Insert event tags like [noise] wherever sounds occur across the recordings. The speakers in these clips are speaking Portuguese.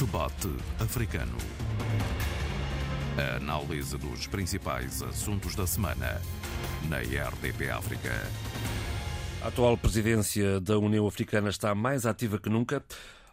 Debate Africano. A análise dos principais assuntos da semana na RDP África. A atual presidência da União Africana está mais ativa que nunca.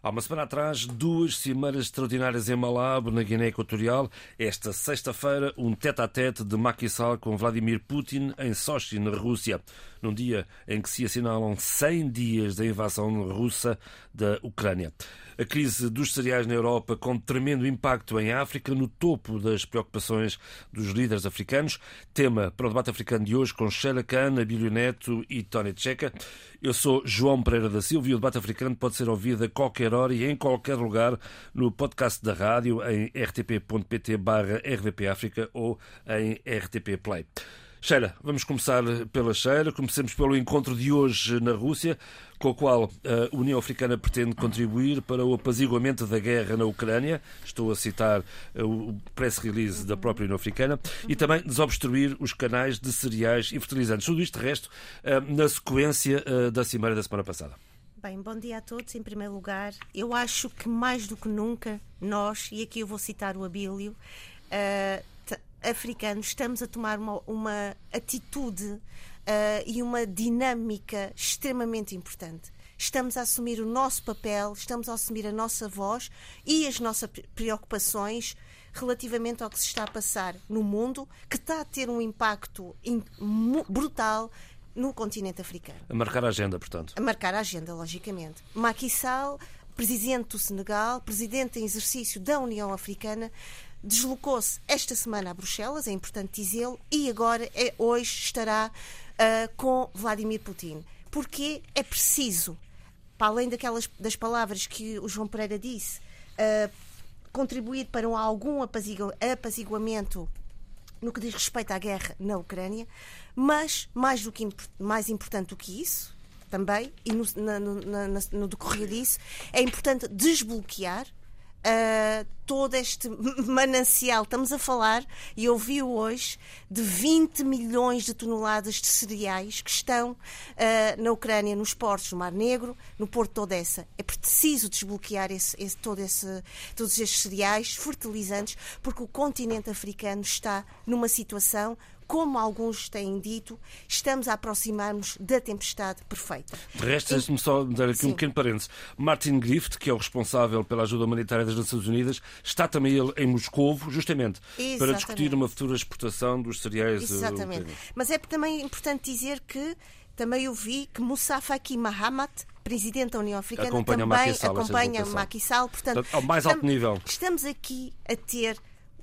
Há uma semana atrás, duas cimeiras extraordinárias em Malabo, na Guiné Equatorial. Esta sexta-feira, um tete-a-tete de Macky Sall com Vladimir Putin em Sochi, na Rússia, num dia em que se assinalam 100 dias da invasão russa da Ucrânia. A crise dos cereais na Europa com tremendo impacto em África, no topo das preocupações dos líderes africanos. Tema para o debate africano de hoje com Sheila Khan, Abílio Neto e Tony Checa. Eu sou João Pereira da Silva e o debate africano pode ser ouvido a qualquer hora e em qualquer lugar no podcast da rádio em rtp.pt barra rdpafrica ou em rtp play. Sheila, vamos começar pela Sheila. Comecemos pelo encontro de hoje na Rússia, com o qual a União Africana pretende contribuir para o apaziguamento da guerra na Ucrânia. Estou a citar o press release da própria União Africana. E também desobstruir os canais de cereais e fertilizantes. Tudo isto, de resto, na sequência da Cimeira da semana passada. Bem, bom dia a todos. Em primeiro lugar, eu acho que mais do que nunca, nós, e aqui eu vou citar o Abílio, uh, africanos estamos a tomar uma, uma atitude uh, e uma dinâmica extremamente importante. Estamos a assumir o nosso papel, estamos a assumir a nossa voz e as nossas preocupações relativamente ao que se está a passar no mundo, que está a ter um impacto brutal no continente africano. A marcar a agenda, portanto. A marcar a agenda, logicamente. Macky Sall, presidente do Senegal, presidente em exercício da União Africana, deslocou-se esta semana a Bruxelas, é importante dizê-lo, e agora, é, hoje, estará uh, com Vladimir Putin. Porque é preciso, para além daquelas das palavras que o João Pereira disse, uh, contribuir para um, algum apazigu apaziguamento no que diz respeito à guerra na Ucrânia, mas mais, do que, mais importante do que isso, também, e no, na, na, no decorrer disso, é importante desbloquear uh, todo este [laughs] manancial. Estamos a falar, e ouvi hoje, de 20 milhões de toneladas de cereais que estão uh, na Ucrânia, nos portos do Mar Negro, no Porto de Odessa. É preciso desbloquear esse, esse, todo esse, todos estes cereais fertilizantes, porque o continente africano está numa situação como alguns têm dito, estamos a aproximar-nos da tempestade perfeita. De resto, deixe-me só dar aqui Sim. um pequeno parênteses. Martin Griffith, que é o responsável pela ajuda humanitária das Nações Unidas, está também ele em Moscou, justamente Exatamente. para discutir uma futura exportação dos cereais. Eh, Exatamente. Mas é também importante dizer que também ouvi que Moussa Faki Mahamat, presidente da União Africana, acompanha também Sall, acompanha Macky Sall. Portanto, ao mais alto nível. Estamos aqui a ter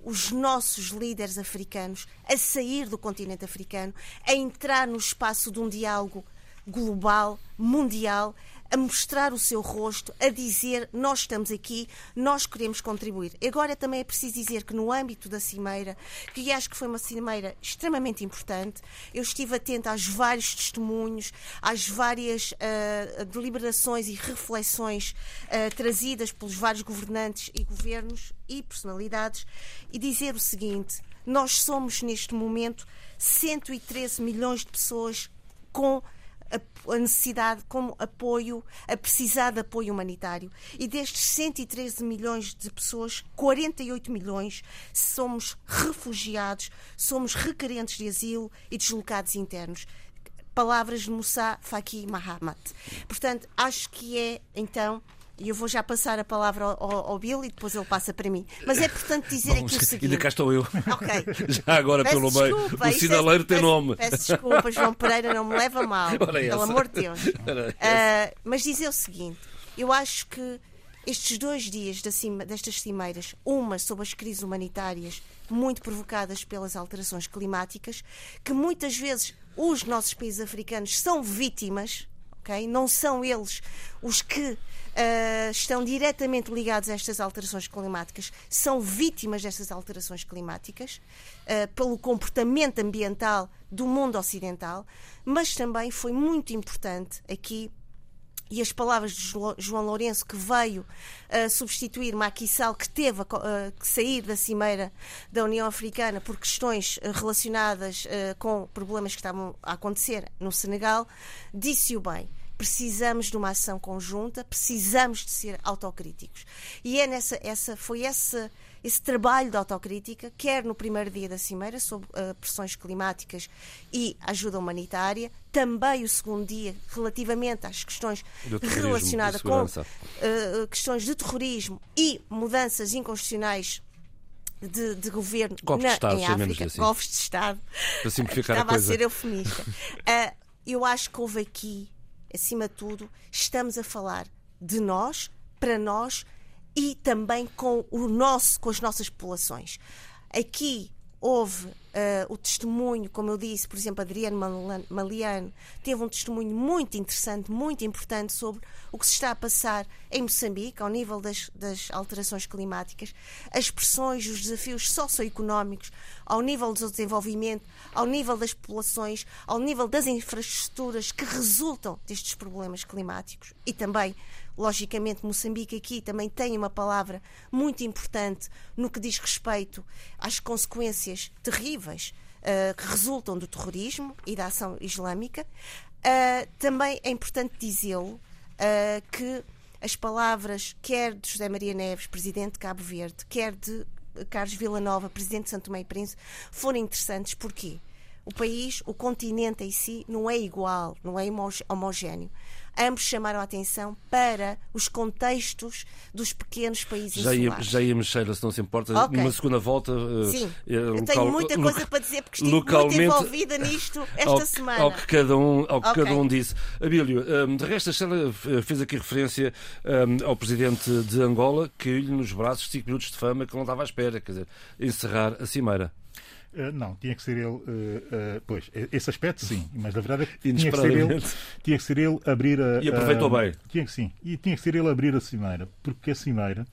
os nossos líderes africanos a sair do continente africano, a entrar no espaço de um diálogo global, mundial, a mostrar o seu rosto, a dizer nós estamos aqui, nós queremos contribuir. Agora também é preciso dizer que no âmbito da cimeira, que acho que foi uma cimeira extremamente importante, eu estive atenta aos vários testemunhos, às várias uh, deliberações e reflexões uh, trazidas pelos vários governantes e governos e personalidades e dizer o seguinte: nós somos neste momento 113 milhões de pessoas com a necessidade como apoio, a precisar de apoio humanitário. E destes 113 milhões de pessoas, 48 milhões somos refugiados, somos requerentes de asilo e deslocados internos. Palavras de Moussa Faki Mahamat. Portanto, acho que é, então, e eu vou já passar a palavra ao, ao, Bill e depois ele passa para mim. Mas é importante dizer Bom, aqui o seguinte. Ainda cá estou eu. Ok. [laughs] Já agora peço pelo meio. O sinaleiro é, tem peço, nome. Peço desculpa, João Pereira, não me leva mal. [laughs] pelo amor de Deus. [laughs] Uh, mas dizer o seguinte: eu acho que estes dois dias cima, destas cimeiras, uma sobre as crises humanitárias muito provocadas pelas alterações climáticas, que muitas vezes os nossos países africanos são vítimas, ok? Não são eles os que uh, estão diretamente ligados a estas alterações climáticas, são vítimas destas alterações climáticas uh, pelo comportamento ambiental do mundo ocidental, mas também foi muito importante aqui e as palavras de João Lourenço, que veio uh, substituir Sall, que teve uh, que sair da cimeira da União Africana por questões uh, relacionadas com problemas que estavam a acontecer no Senegal, disse-o bem precisamos de uma ação conjunta, precisamos de ser autocríticos. E é nessa, essa, foi essa esse trabalho de autocrítica, quer no primeiro dia da Cimeira, sobre uh, pressões climáticas e ajuda humanitária, também o segundo dia, relativamente às questões relacionadas com uh, questões de terrorismo e mudanças inconstitucionais de, de, governo golpes na, de Estado, em África, assim. golpes de Estado. Para simplificar Estava a, coisa. a ser eufemista. uh, [laughs] eu acho que houve aqui, acima de tudo, estamos a falar de nós, para nós, e também com, o nosso, com as nossas populações. Aqui houve uh, o testemunho, como eu disse, por exemplo, Adriano Maliano teve um testemunho muito interessante, muito importante sobre o que se está a passar em Moçambique, ao nível das, das alterações climáticas, as pressões, os desafios socioeconómicos, ao nível do desenvolvimento, ao nível das populações, ao nível das infraestruturas que resultam destes problemas climáticos e também Logicamente, Moçambique aqui também tem uma palavra muito importante no que diz respeito às consequências terríveis uh, que resultam do terrorismo e da ação islâmica. Uh, também é importante dizê-lo uh, que as palavras, quer de José Maria Neves, presidente de Cabo Verde, quer de Carlos Villanova, presidente de Santo Tomé e Príncipe, foram interessantes. Porquê? O país, o continente em si, não é igual, não é homogéneo ambos chamaram a atenção para os contextos dos pequenos países já ia, insulares. Já íamos, Sheila, se não se importa, okay. numa segunda volta. Eh, Sim, uh, eu local, tenho muita coisa para dizer porque estive muito envolvida nisto [laughs] esta ao, semana. Ao que cada um, ao que okay. cada um disse. Abílio, um, eh, de resto, a Sheila fez aqui referência um, ao presidente de Angola que lhe nos braços 5 minutos de fama que não estava à espera, quer dizer, encerrar a cimeira. Uh, não, tinha que ser ele. Uh, uh, pois, esse aspecto sim, mas na verdade é tinha que ser ele, tinha que ser ele abrir a. E aproveitou bem. Tinha que sim. E tinha que ser ele abrir a cimeira, porque a cimeira.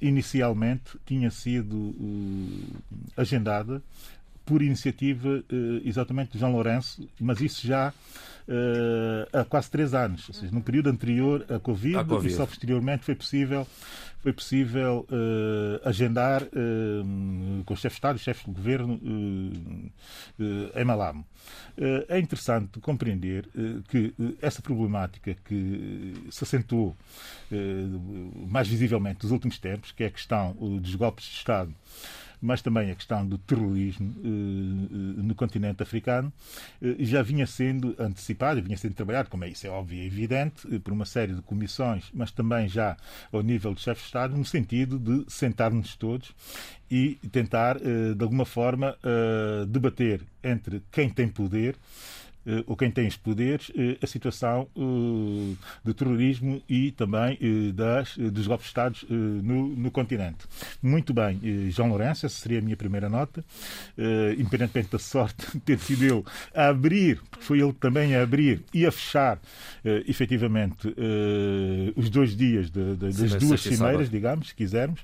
inicialmente tinha sido agendada por iniciativa exatamente de João Lourenço, mas isso já há quase três anos, ou seja, no período anterior à COVID, à COVID. e só posteriormente foi possível foi possível uh, agendar uh, com os chefes de Estado e chefes de governo uh, em Malamo. é interessante compreender que essa problemática que se acentuou mais visivelmente nos últimos tempos, que é a questão dos golpes de Estado mas também a questão do terrorismo eh, eh, no continente africano eh, já vinha sendo antecipada, vinha sendo trabalhado, como é isso é óbvio e evidente, por uma série de comissões, mas também já ao nível de chefes de Estado, no sentido de sentarmos todos e tentar, de alguma forma, debater entre quem tem poder ou quem tem os poderes, eh, a situação eh, de terrorismo e também das, dos golpes de Estado no, no continente. Muito bem, João Lourenço, essa seria a minha primeira nota, independentemente da sorte de [laughs] ter sido ele a abrir, porque foi ele também a abrir e a fechar, efetivamente, os dois dias de, de, das duas cimeiras, digamos, se quisermos.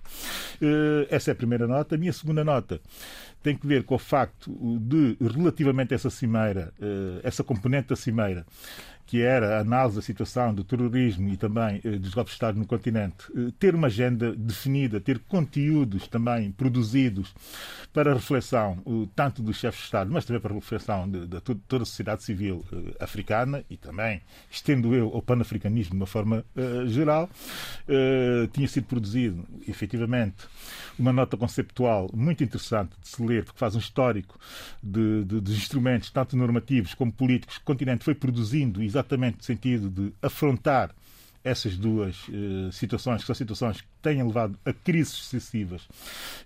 Essa é a primeira nota. A minha segunda nota tem que ver com o facto de, relativamente a essa cimeira, eh, essa componente da cimeira, que era a análise da situação do terrorismo e também eh, dos golpes de Estado no continente, eh, ter uma agenda definida, ter conteúdos também produzidos para reflexão, tanto dos chefes de Estado, mas também para reflexão de, toda a sociedade civil africana e também, estendo eu ao panafricanismo de uma forma geral, tinha sido produzido, efetivamente, uma nota conceptual muito interessante de se ler, porque faz um histórico de, de, de instrumentos, tanto normativos como políticos, que o continente foi produzindo exatamente no sentido de afrontar essas duas uh, situações, que são situações que têm levado a crises sucessivas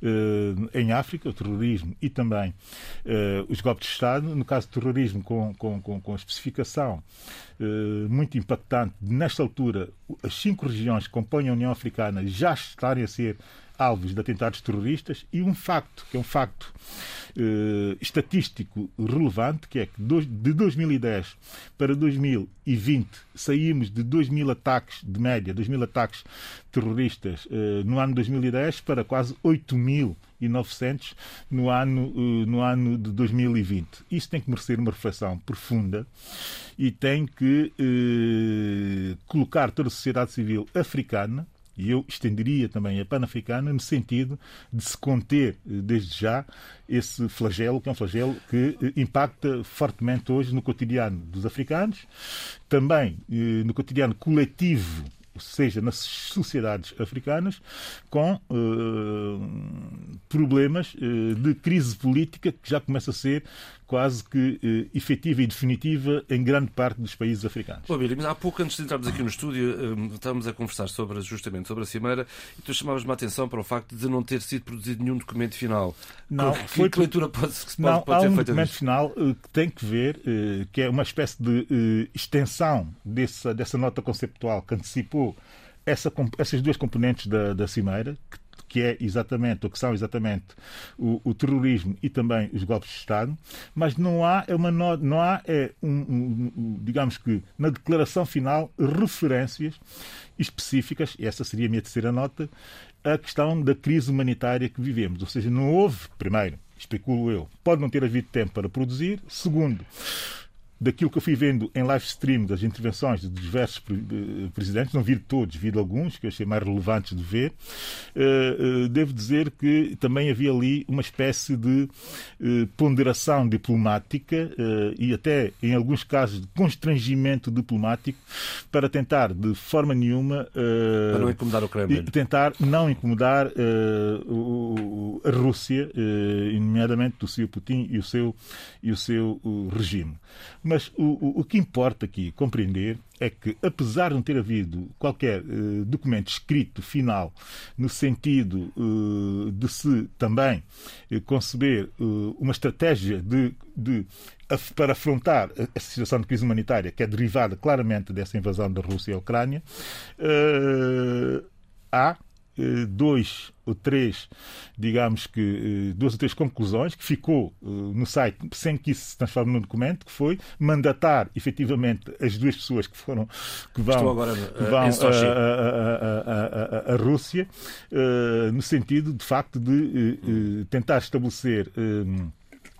uh, em África, o terrorismo e também uh, os golpes de Estado. No caso do terrorismo, com, com, com, com especificação muito impactante, nesta altura, as cinco regiões que compõem a União Africana já estarem a ser alvos de atentados terroristas e um facto, que é um facto eh, estatístico relevante, que é que de 2010 para 2020 saímos de 2 mil ataques, de média, 2 mil ataques terroristas eh, no ano 2010 para quase 8.900 no ano, eh, no ano de 2020. Isso tem que merecer uma reflexão profunda e tem que colocar toda a sociedade civil africana e eu estenderia também a pan-africana no sentido de se conter desde já esse flagelo, que é um flagelo que impacta fortemente hoje no cotidiano dos africanos, também no cotidiano coletivo seja nas sociedades africanas, com uh, problemas uh, de crise política que já começa a ser quase que eh, efetiva e definitiva em grande parte dos países africanos. Bom, Billy, mas há pouco, antes de entrarmos aqui no estúdio, eh, estávamos a conversar sobre, justamente sobre a Cimeira e tu chamavas-me a atenção para o facto de não ter sido produzido nenhum documento final. Não, que, foi que leitura pode, pode, não, pode há ser um feita documento disto? final uh, que tem que ver, uh, que é uma espécie de extensão dessa, dessa nota conceptual que antecipou essa, essas duas componentes da, da Cimeira, que que é exatamente, ou que são exatamente o, o, terrorismo e também os golpes de Estado, mas não há, é uma, não há é um, um, digamos que, na declaração final, referências específicas, essa seria a minha terceira nota, a questão da crise humanitária que vivemos. Ou seja, não houve, primeiro, especulo eu, pode não ter havido tempo para produzir, segundo, daquilo que eu fui vendo em live stream das intervenções de diversos presidentes, não vi todos, vi alguns que eu achei mais relevantes de ver, devo dizer que também havia ali uma espécie de ponderação diplomática e até, em alguns casos, de constrangimento diplomático para tentar, de forma nenhuma, para não incomodar o Kremlin. tentar não incomodar a Rússia, nomeadamente o seu Putin e o seu, e o seu regime. Mas o, o, que importa aqui compreender é que, apesar de não ter havido qualquer uh, documento escrito final no sentido uh, de se também uh, conceber uma estratégia de, de, para afrontar a situação de crise humanitária que é derivada claramente dessa invasão da Rússia à Ucrânia, há dois ou três, digamos que, duas ou três conclusões que ficou no site sem que isso se transforme num documento, que foi mandatar efetivamente as duas pessoas que foram que vão, agora, que vão a, a, a, a, Rússia, no sentido de facto de tentar estabelecer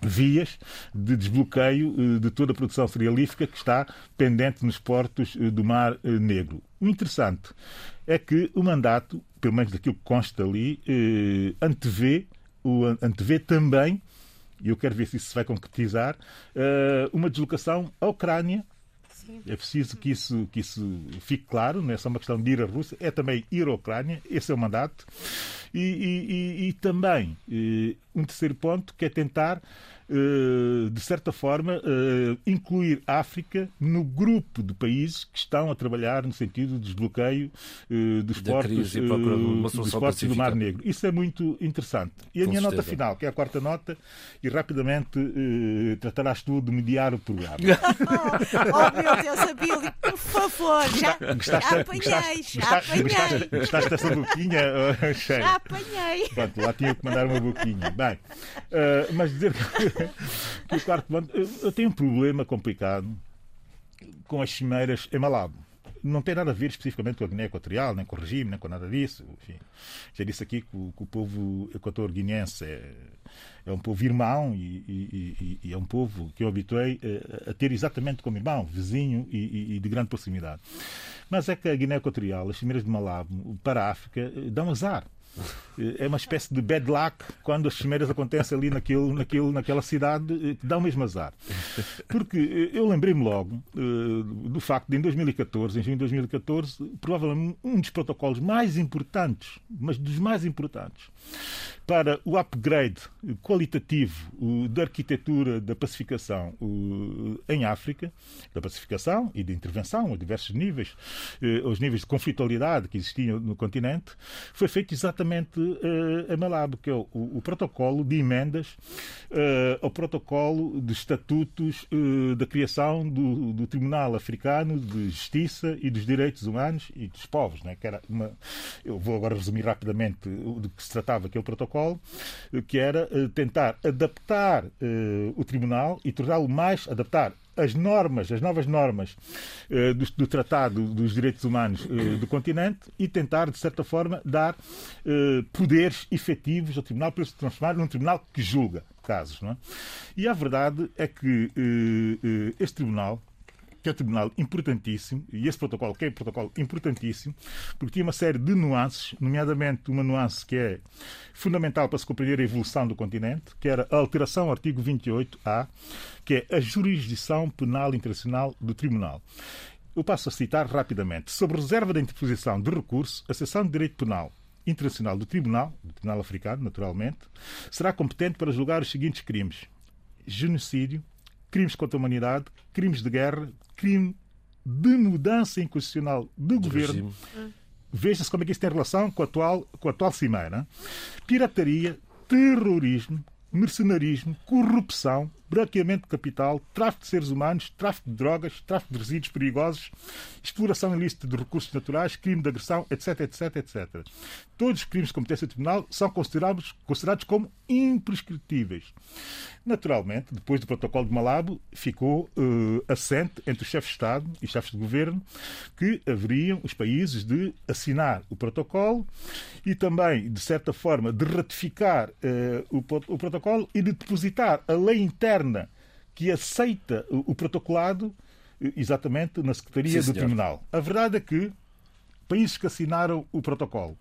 vias de desbloqueio de toda a produção cerealífica que está pendente nos portos do Mar Negro. O interessante é que o mandato, pelo menos daquilo que consta ali, eh, antevê, antevê também, e eu quero ver se isso se vai concretizar, eh, uma deslocação à Ucrânia. Sim. É preciso que isso, que isso fique claro, não é só uma questão de ir à Rússia, é também ir à Ucrânia, esse é o mandato. E, e, e, e também eh, um terceiro ponto que é tentar de certa forma, incluir a África no grupo de países que estão a trabalhar no sentido de desbloqueio dos da portos, dos portos do Mar Negro. Isso é muito interessante. E a Com minha certeza. nota final, que é a quarta nota, e rapidamente tratarás tu de mediar o programa. [laughs] [laughs] oh, meu Deus, Abílio, por favor, já, já apanhei, já apanhei. Gostaste, gostaste dessa boquinha? [laughs] Cheio. Já apanhei. Pronto, lá tinha que mandar uma boquinha. Bem, uh, mas dizer que, [laughs] o quarto eu tenho um problema complicado com as cimeiras em Malabo. Não tem nada a ver especificamente com a Guiné Equatorial, nem com o regime, nem com nada disso. Enfim, já disse aqui que o, que o povo equator-guinense é, é, um povo irmão e, e, e, é um povo que eu habituei a, a ter exatamente como irmão, vizinho e, de grande proximidade. Mas é que a Guiné Equatorial, as cimeiras de Malabo, para a África, dão azar é uma espécie de bad luck quando as cimeiras acontecem ali naquele, naquele, naquela cidade, que dá o mesmo azar. Porque eu lembrei-me logo do facto de, em 2014, em junho de 2014, provavelmente um dos protocolos mais importantes, mas dos mais importantes, para o upgrade qualitativo da arquitetura da pacificação em África, da pacificação e de intervenção a diversos níveis, aos níveis de conflitualidade que existiam no continente, foi feito exatamente uh, a Malabo, que é o, o, protocolo de emendas uh, ao protocolo de estatutos uh, da criação do, do, Tribunal Africano de Justiça e dos Direitos Humanos e dos Povos. Né? Que era uma, eu vou agora resumir rapidamente do que se tratava aquele protocolo, que era tentar adaptar o Tribunal e torná-lo mais adaptar as normas, as novas normas uh, do, do, Tratado dos Direitos Humanos uh, do continente e tentar, de certa forma, dar uh, poderes efetivos ao Tribunal para se transformar num Tribunal que julga casos. Não é? E a verdade é que este Tribunal que é um tribunal importantíssimo, e esse protocolo que é um protocolo importantíssimo, porque tinha uma série de nuances, nomeadamente uma nuance que é fundamental para se compreender a evolução do continente, que era a alteração ao artigo 28A, que é a jurisdição penal internacional do tribunal. Eu passo a citar rapidamente. Sobre reserva da interposição de recurso, a seção de direito penal internacional do Tribunal, do Tribunal Africano, naturalmente, será competente para julgar os seguintes crimes: genocídio, crimes contra a humanidade, crimes de guerra, crime de mudança inconstitucional do governo. Veja-se como é que isso tem relação com a atual, com a atual cimeira. Pirataria, terrorismo, mercenarismo, corrupção, branqueamento de capital, tráfico de seres humanos, tráfico de drogas, tráfico de resíduos perigosos, exploração ilícita de recursos naturais, crime de agressão, etc, etc, etc. Todos os crimes de competência do tribunal são considerados, considerados como imprescritíveis. Naturalmente, depois do protocolo de Malabo, ficou uh, assente entre os chefes de Estado e chefes de governo que haveriam os países de assinar o protocolo e também, de certa forma, de ratificar uh, o, o protocolo e de depositar a lei interna que aceita o, o protocolado uh, exatamente na Secretaria Sim, do Tribunal. A verdade é que países que assinaram o protocolo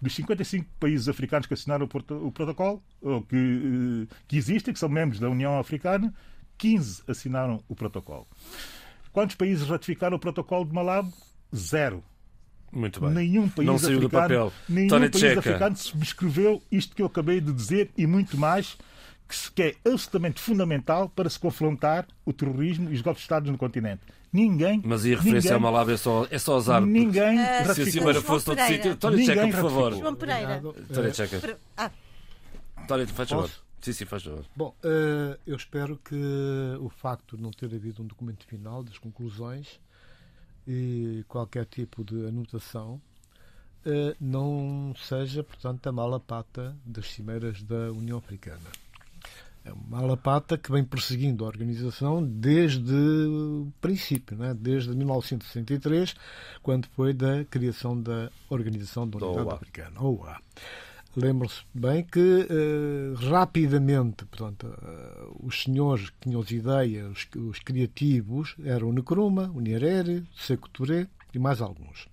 dos 55 países africanos que assinaram o protocolo, ou que, que existem, que são membros da União Africana, 15 assinaram o protocolo. Quantos países ratificaram o protocolo de Malabo? Zero. Muito bem. Nenhum país Não saiu africano, do papel. Nenhum Tony país Checa. africano subscreveu isto que eu acabei de dizer e muito mais, que, é absolutamente fundamental para se confrontar o terrorismo e os golpes de Estado no continente. Ninguém. Mas e a referência ninguém, ao Malabo é só, é só azar. Ninguém Ah, Se a. Cimeira fosse Pereira. sítio. Tony Ninguém Checa, por favor. João Pereira. Eh, Checa. Ah, Tony, faz favor. Sim, sim, faz favor. Bom, eh, eu espero que o facto de não ter havido um documento final das conclusões e qualquer tipo de anotação eh, não seja, portanto, a mala pata das cimeiras da União Africana. É uma que vem perseguindo a organização desde o princípio, né? desde 1963, quando foi da criação da Organização da Da Unidade OA. Africana, OA. Lembram-se bem que eh, rapidamente, portanto, eh, os senhores que tinham as ideias, os, os criativos, eram o Nkrumah, o Nyerere, o Touré e mais alguns.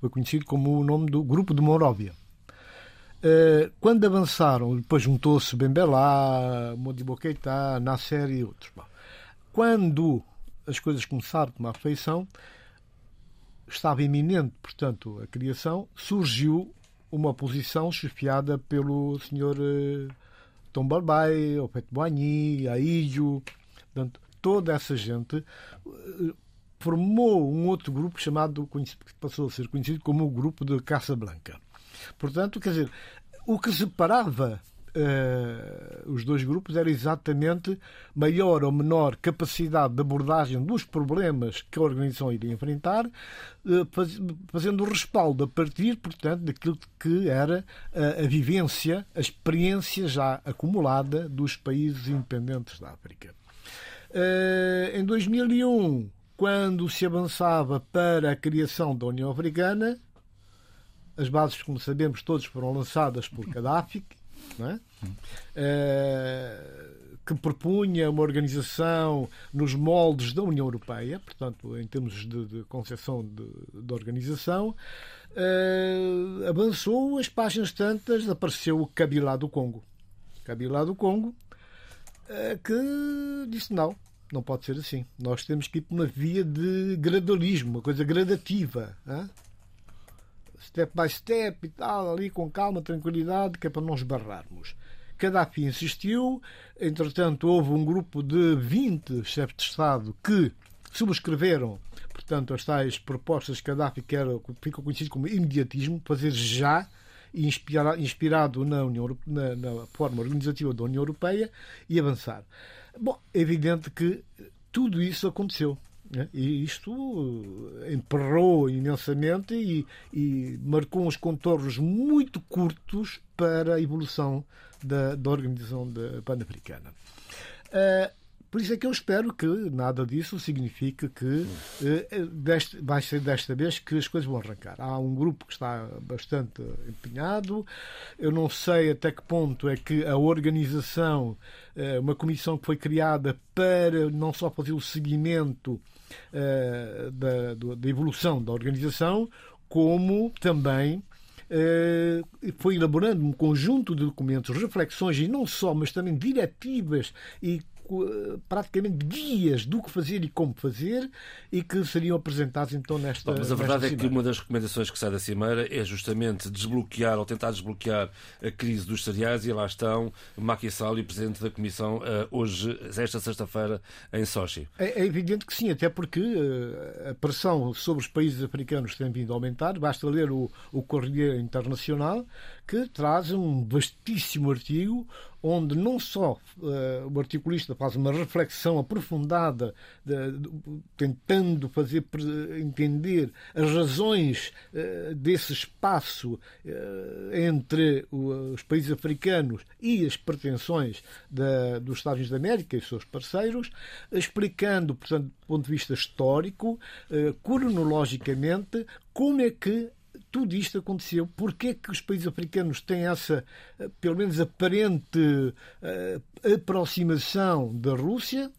Foi conhecido como o nome do Grupo de Monróvia. Eh, quando avançaram, depois juntou-se Bembelá, Modibo Keita, Nasser e outros. Quando as coisas começaram a tomar feição, estava iminente, portanto, a criação, surgiu uma oposição chefiada pelo senhor eh, Tom Barbai, o Pet Boigny, Aídio, portanto, toda essa gente eh, formou um outro grupo chamado, que passou a ser conhecido como o Grupo de Caça Blanca. Portanto, quer dizer, o que separava eh, os dois grupos era exatamente maior ou menor capacidade de abordagem dos problemas que a organização iria enfrentar, eh, faz- fazendo respaldo a partir, portanto, daquilo que era a vivência, a experiência já acumulada dos países independentes da África. Eh, em 2001, quando se avançava para a criação da União Africana, as bases, como sabemos, todas foram lançadas por Gaddafi, é? Eh, que propunha uma organização nos moldes da União Europeia, portanto, em termos de, de concepção de, de organização, eh, avançou as páginas tantas, apareceu o Kabila do Congo. Kabila do Congo, eh, que disse não, não pode ser assim. Nós temos que ir por uma via de gradualismo, uma coisa gradativa. hã? Step by step e tal, ali com calma, tranquilidade, que é para não esbarrarmos. Gaddafi insistiu, entretanto, houve um grupo de 20 chefes de Estado que subscreveram, portanto, as tais propostas de Gaddafi, que ficam conhecido como imediatismo, fazer já, inspira- inspirado na, União, na, na forma organizativa da União Europeia, e avançar. Bom, é evidente que tudo isso aconteceu. Né? E isto emperrou imensamente e, e marcou uns contornos muito curtos para a evolução da, da organização da pan-africana. Eh, por isso é que eu espero que nada disso signifique que eh, deste- vai ser desta vez que as coisas vão arrancar. Há um grupo que está bastante empenhado. Eu não sei até que ponto é que a organização, eh, uma comissão que foi criada para não só fazer o seguimento uh, da, da evolução da organização, como também Uh, foi elaborando um conjunto de documentos, reflexões e não só, mas também diretivas e eh, praticamente guias do que fazer e como fazer e que seriam apresentados então nesta. Bom, mas a verdade é que uma das recomendações que sai da Cimeira é justamente desbloquear ou tentar desbloquear a crise dos cereais e lá estão Macky Sall e o Presidente da Comissão eh, hoje, esta sexta-feira, em Sochi. É, é, evidente que sim, até porque uh, a pressão sobre os países africanos tem vindo a aumentar. Basta ler o, o Correio Internacional que traz um vastíssimo artigo onde não só uh, o articulista faz uma reflexão aprofundada, de, de, tentando fazer entender as razões uh, desse espaço uh, entre os países africanos e as pretensões da, dos Estados Unidos da América e seus parceiros, explicando, portanto, do ponto de vista histórico, cronologicamente, como é que tudo isto aconteceu, porque é que os países africanos têm essa, eh, pelo menos aparente, uh, aproximação da Rússia,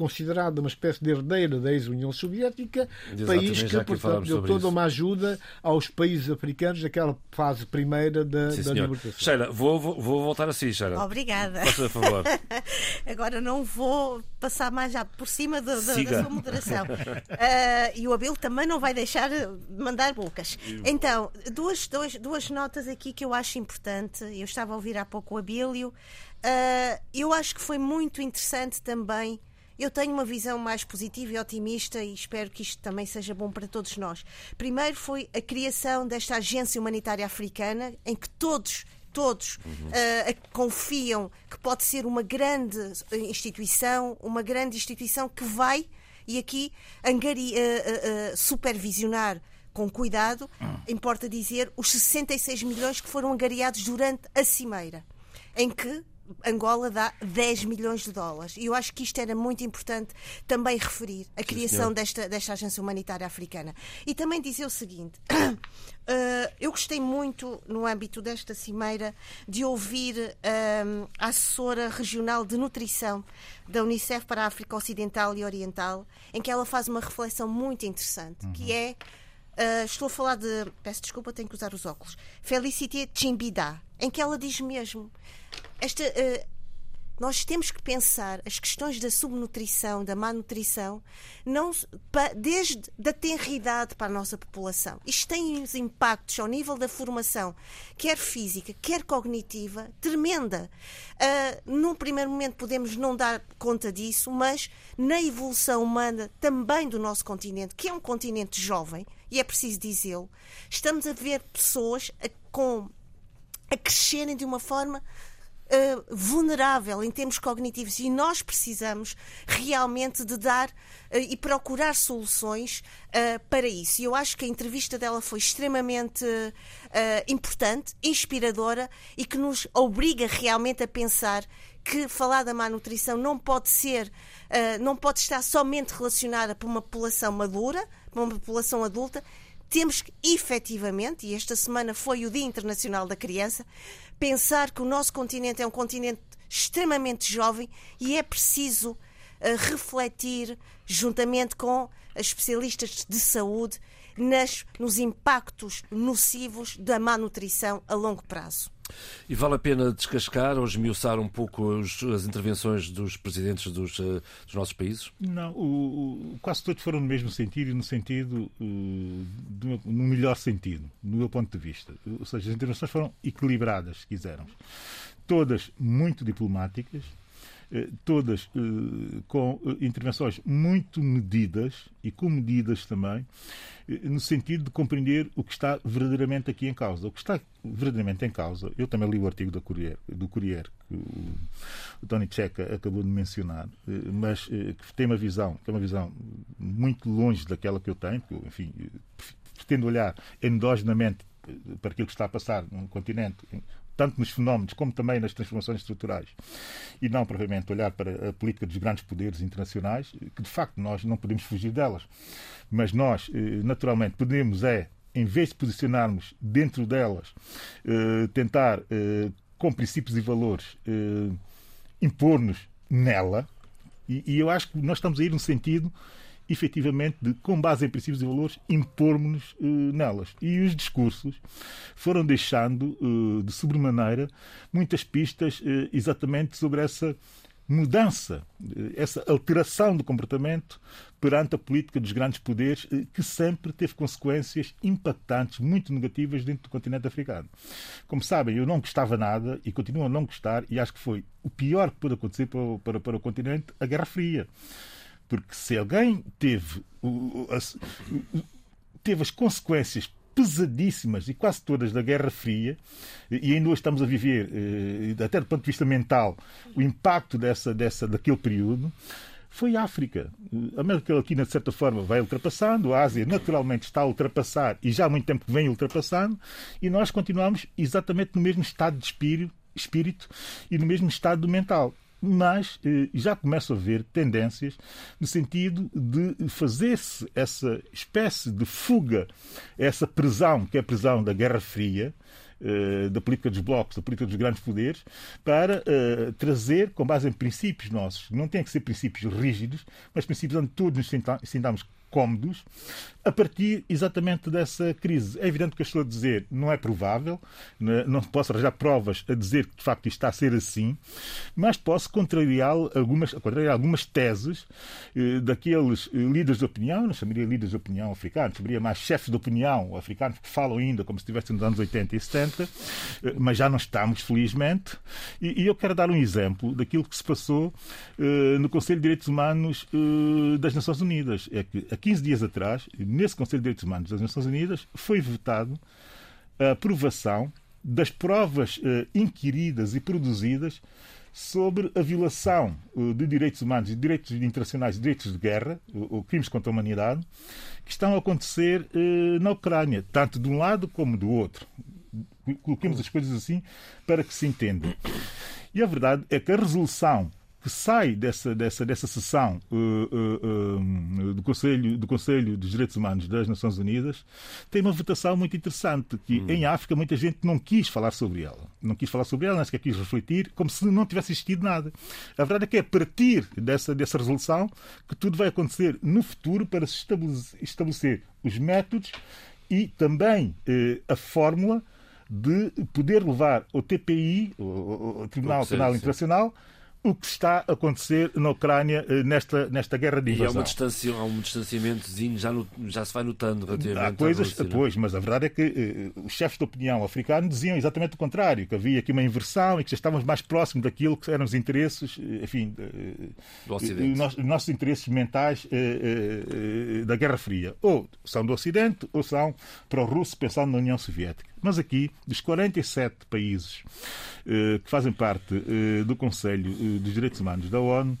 considerada uma espécie de herdeira da ex-União Soviética, Exatamente, país que, portanto, deu toda isso. uma ajuda aos países africanos naquela fase primeira da, Sim, da libertação. Sheila, vou, vou, vou, voltar assim, Sheila. Obrigada. Faça favor. [laughs] Agora não vou passar mais já por cima da sua moderação. uh, e o Abel também não vai deixar de mandar bocas. Então, duas, duas, duas notas aqui que eu acho importante. Eu estava a ouvir há pouco o Abílio. Uh, eu acho que foi muito interessante também eu tenho uma visão mais positiva e otimista e espero que isto também seja bom para todos nós. Primeiro foi a criação desta agência humanitária africana, em que todos todos uhum. uh, confiam que pode ser uma grande instituição, uma grande instituição que vai, e aqui, angari, uh, uh, supervisionar com cuidado, uhum. importa dizer, os 66 milhões que foram angariados durante a Cimeira, em que Angola dá 10 milhões de dólares. E eu acho que isto era muito importante também referir, a criação desta, desta agência humanitária africana. E também dizer o seguinte: uh, [clears throat] eu gostei muito, no âmbito desta cimeira, de ouvir uh, a assessora regional de nutrição da Unicef para a África Ocidental e Oriental, em que ela faz uma reflexão muito interessante, uhum. que é. Uh, estou a falar de. Peço desculpa, tenho que usar os óculos. Felicité Chimbida, em que ela diz mesmo esta, uh, nós temos que pensar as questões da subnutrição, da má nutrição, não, desde da tenridade para a nossa população. Isto tem os impactos ao nível da formação, quer física, quer cognitiva, tremenda. Uh, num primeiro momento podemos não dar conta disso, mas na evolução humana também do nosso continente, que é um continente jovem, e é preciso dizê-lo, estamos a ver pessoas a, com, a crescerem de uma forma uh, vulnerável em termos cognitivos e nós precisamos realmente de dar uh, e procurar soluções uh, para isso. E eu acho que a entrevista dela foi extremamente importante, inspiradora e que nos obriga realmente a pensar que falar da má nutrição não pode ser, não pode estar somente relacionada para uma população madura, para uma população adulta, temos que efetivamente, e esta semana foi o Dia Internacional da Criança, pensar que o nosso continente é um continente extremamente jovem e é preciso uh, refletir, juntamente com especialistas de saúde, nas, nos impactos nocivos da má nutrição a longo prazo. E vale a pena descascar ou esmiuçar um pouco os, as intervenções dos presidentes dos, uh, dos nossos países? Não, o, o, quase todos foram no mesmo sentido e no sentido, uh, do, no melhor sentido, no meu ponto de vista. Ou seja, as intervenções foram equilibradas, se quisermos. Todas muito diplomáticas, eh, todas eh, com eh, intervenções muito medidas e com medidas também, no sentido de compreender o que está verdadeiramente aqui em causa. O que está verdadeiramente em causa, eu também li o artigo do Courier, do Courier que o, o Tony Checa acabou de mencionar, mas que tem uma visão, que é uma visão muito longe daquela que eu tenho, que eu, enfim, pretendo olhar endogenamente para aquilo que está a passar num continente tanto nos fenómenos como também nas transformações estruturais, e não propriamente olhar para a política dos grandes poderes internacionais, que de facto nós não podemos fugir delas. Mas nós, eh, naturalmente, podemos é, em vez de posicionarmos dentro delas, eh, tentar, eh, com princípios e valores, impor-nos nela, e eu acho que nós estamos a ir no sentido efetivamente, de, com base em princípios e valores, impormos-nos uh, nelas. E os discursos foram deixando, uh, de sobremaneira, muitas pistas uh, exatamente sobre essa mudança, essa alteração do comportamento perante a política dos grandes poderes, que sempre teve consequências impactantes, muito negativas dentro do continente africano. Como sabem, eu não gostava nada e continuo a não gostar, e acho que foi o pior que pôde acontecer para, para, para o continente, a Guerra Fria. Porque se alguém teve, teve as consequências pesadíssimas e quase todas da Guerra Fria, e ainda hoje estamos a viver, eh, até do ponto de vista mental, o impacto dessa, dessa, daquele período, foi a África. A América Latina, de certa forma, vai ultrapassando, a Ásia naturalmente está a ultrapassar e já há muito tempo vem ultrapassando, e nós continuamos exatamente no mesmo estado de espírito, espírito e no mesmo estado mental mas eh, já começo a ver tendências no sentido de fazer-se essa espécie de fuga, essa prisão, que é a prisão da Guerra Fria, eh, da política dos blocos, da política dos grandes poderes, para uh, trazer, com base em princípios nossos, não tem que ser princípios rígidos, mas princípios onde todos nos sintamos cómodos a partir exatamente dessa crise. É evidente que eu estou a dizer não é provável, né, não posso arranjar provas a dizer que de facto isto está a ser assim, mas posso contrariar algumas, contrariar algumas teses eh, daqueles eh, líderes de opinião, não chamaria líderes de opinião africanos, chamaria mais chefes de opinião africanos que falam ainda como se estivessem nos anos 80 e 70, eh, mas já não estamos, felizmente. E, e, eu quero dar um exemplo daquilo que se passou eh, no Conselho de Direitos Humanos eh, das Nações Unidas. É que 15 dias atrás, nesse Conselho de Direitos Humanos das Nações Unidas, foi votado a aprovação das provas uh, inquiridas e produzidas sobre a violação uh, de direitos humanos, de direitos internacionais, de direitos de guerra, ou crimes contra a humanidade, que estão a acontecer uh, na Ucrânia, tanto de um lado como do outro. Coloquemos as coisas assim para que se entenda. E a verdade é que a resolução que sai dessa, dessa, dessa sessão uh, uh, uh, do, Conselho, do Conselho dos Direitos Humanos das Nações Unidas tem uma votação muito interessante, que hum. em África muita gente não quis falar sobre ela. Não quis falar sobre ela, nem sequer quis refletir, como se não tivesse existido nada. A verdade é que é a partir dessa, dessa resolução que tudo vai acontecer no futuro para se estabelecer, estabelecer os métodos e também eh, a fórmula de poder levar o TPI, o, o Tribunal Penal Internacional, o que está a acontecer na Ucrânia eh, nesta, nesta guerra de invasão. E há, uma distância, há um distanciamentozinho, já, no, já se vai notando relativamente Há coisas, pois, mas a verdade é que eh, os chefes de opinião africanos diziam exatamente o contrário, que havia aqui uma inversão e que já estávamos mais próximos daquilo que eram os interesses, eh, enfim, do Ocidente. Os nossos interesses mentais da Guerra Fria. Ou são do Ocidente ou são pró-russo, pensando na União Soviética. Mas aqui, dos 47 países eh, que fazem parte eh, do Conselho eh, dos Direitos Humanos da ONU,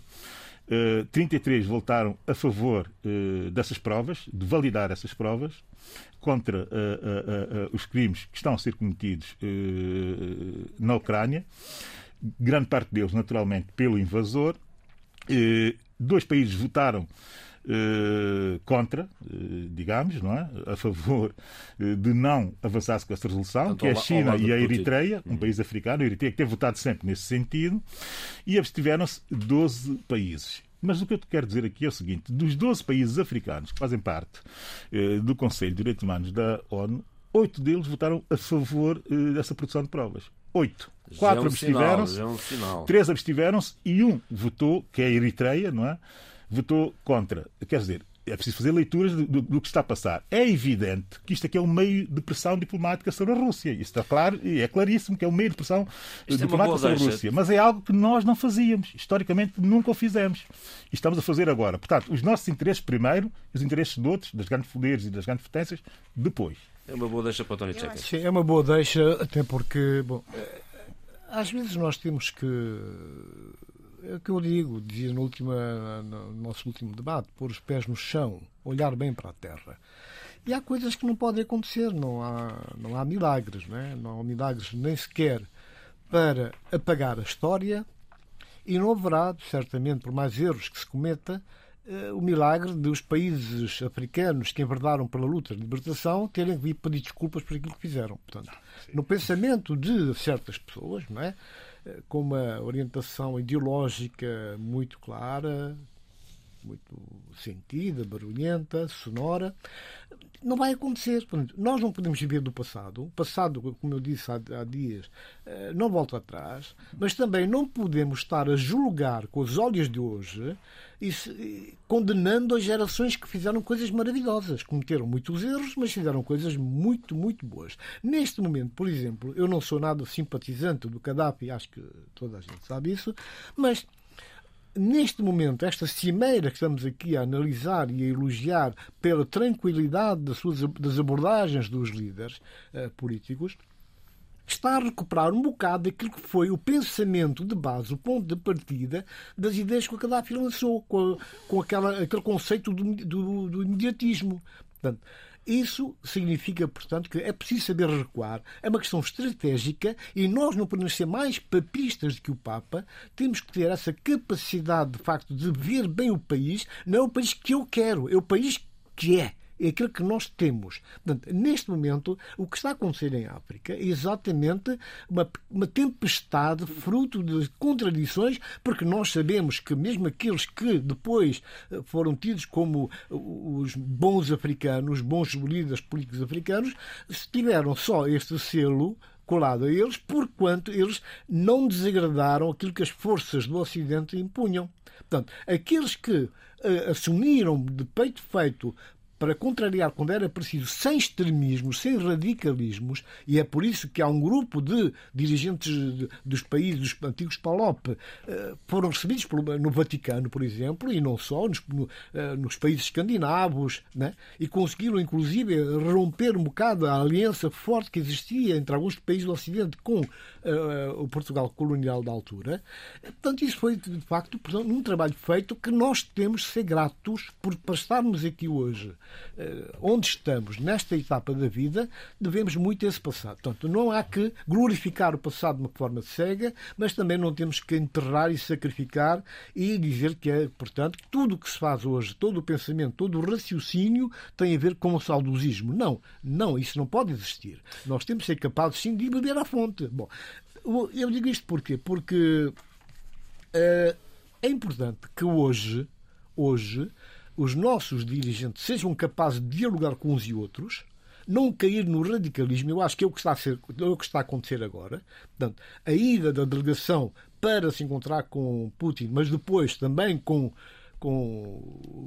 33 votaram a favor dessas provas, de validar essas provas, contra os crimes que estão a ser cometidos na Ucrânia, grande parte deles, naturalmente, pelo invasor. Dois países votaram contra, eh, digamos, não é? a favor eh, de não avançar com essa resolução, que é a China e a Eritreia, um uhum. país africano, a Eritreia que tem votado sempre nesse sentido, e abstiveram-se 12 países. Mas o que eu te quero dizer aqui é o seguinte: dos 12 países africanos que fazem parte do Conselho de Direitos Humanos da ONU, oito deles votaram a favor dessa produção de provas. Oito. Quatro é um abstiveram-se, é três abstiveram-se e um votou, que é a Eritreia, não é? Votou contra. Quer dizer, é preciso fazer leituras do, do, do, que está a passar. É evidente que isto aqui é um meio de pressão diplomática sobre a Rússia. Isso está claro e é claríssimo que é um meio de pressão isto é diplomática é sobre a Rússia. Mas é algo que nós não fazíamos. Historicamente nunca o fizemos. E estamos a fazer agora. Portanto, os nossos interesses primeiro, os interesses de outros, das grandes poderes e das grandes potências, depois. É uma boa deixa para o António Tcheca. Sim, é uma boa deixa, até porque, bom, às vezes nós temos que é o que eu digo, dizia no, último, no nosso último debate, pôr os pés no chão, olhar bem para a terra. E há coisas que não podem acontecer, não há, não há milagres, não, é? não há milagres nem sequer para apagar a história e não haverá, certamente, por mais erros que se cometa, eh, o milagre dos países africanos que enverdaram pela luta de libertação terem que vir pedir desculpas por aquilo que fizeram. Portanto, no pensamento de certas pessoas, não é? Com uma orientação ideológica muito clara, muito sentida, barulhenta, sonora. Não vai acontecer. Nós não podemos viver do passado. O passado, como eu disse há, há dias, eh, não volta atrás, mas também não podemos estar a julgar com os olhos de hoje condenando as gerações que fizeram coisas maravilhosas. Cometeram muitos erros, mas fizeram coisas muito, muito boas. Neste momento, por exemplo, eu não sou nada simpatizante do Gaddafi, acho que toda a gente sabe isso, mas neste momento, esta cimeira que estamos aqui a analisar e a elogiar pela tranquilidade das, suas, das abordagens dos líderes uh, políticos, está a recuperar um bocado daquilo que foi o pensamento de base, o ponto de partida das ideias que o Gaddafi lançou, com, com aquela, aquele conceito do, do, do imediatismo. Portanto, isso significa, portanto, que é preciso saber recuar. É uma questão estratégica e nós não podemos ser mais papistas do que o Papa. Temos que ter essa capacidade, de facto, de ver bem o país. Não é o país que eu quero, é o país que é é aquilo que nós temos. Portanto, neste momento, o que está a acontecer em África é exatamente uma, uma tempestade fruto de contradições, porque nós sabemos que mesmo aqueles que depois eh, foram tidos como os bons africanos, os bons líderes políticos africanos, tiveram só este selo colado a eles, porquanto eles não desagradaram aquilo que as forças do Ocidente impunham. Portanto, aqueles que uh, assumiram de peito feito para contrariar quando era preciso, sem extremismos, sem radicalismos, e é por isso que há um grupo de dirigentes dos países, dos antigos PALOP, eh, foram recebidos no Vaticano, por exemplo, e não só, nos, eh, nos países escandinavos, né? e conseguiram, inclusive, romper um bocado a aliança forte que existia entre alguns países do Ocidente com uh, o Portugal colonial da altura. Portanto, isso foi, de facto, um trabalho feito que nós temos de ser gratos por estarmos aqui hoje eh, onde estamos nesta etapa da vida, devemos muito a esse passado. Portanto, não há que glorificar o passado de uma forma cega, mas também não temos que enterrar e sacrificar e dizer que é, portanto, tudo o que se faz hoje, todo o pensamento, todo o raciocínio tem a ver com o saudosismo. Não, não, isso não pode existir. Nós temos que ser capazes, sim, de beber à fonte. Bom, eu digo isto porquê? Porque uh, é importante que hoje, hoje, os nossos dirigentes sejam capazes de dialogar com uns e outros, não cair no radicalismo, eu acho que é o que está a, ser, é o que está a acontecer agora. Portanto, a ida da delegação para se encontrar com Putin, mas depois também com, com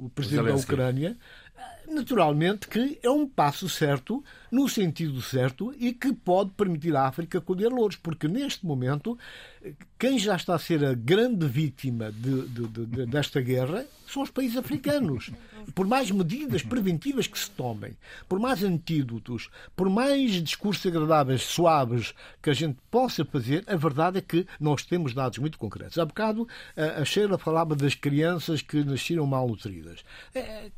o presidente da Ucrânia, naturalmente que é um passo certo, no sentido certo, e que pode permitir à África colher louros, porque neste momento quem já está a ser a grande vítima de, de, de, desta guerra são os países africanos. Por mais medidas preventivas que se tomem, por mais antídotos, por mais discursos agradáveis, suaves que a gente possa fazer, a verdade é que nós temos dados muito concretos. Há bocado a Sheila falava das crianças que nasceram mal nutridas. É,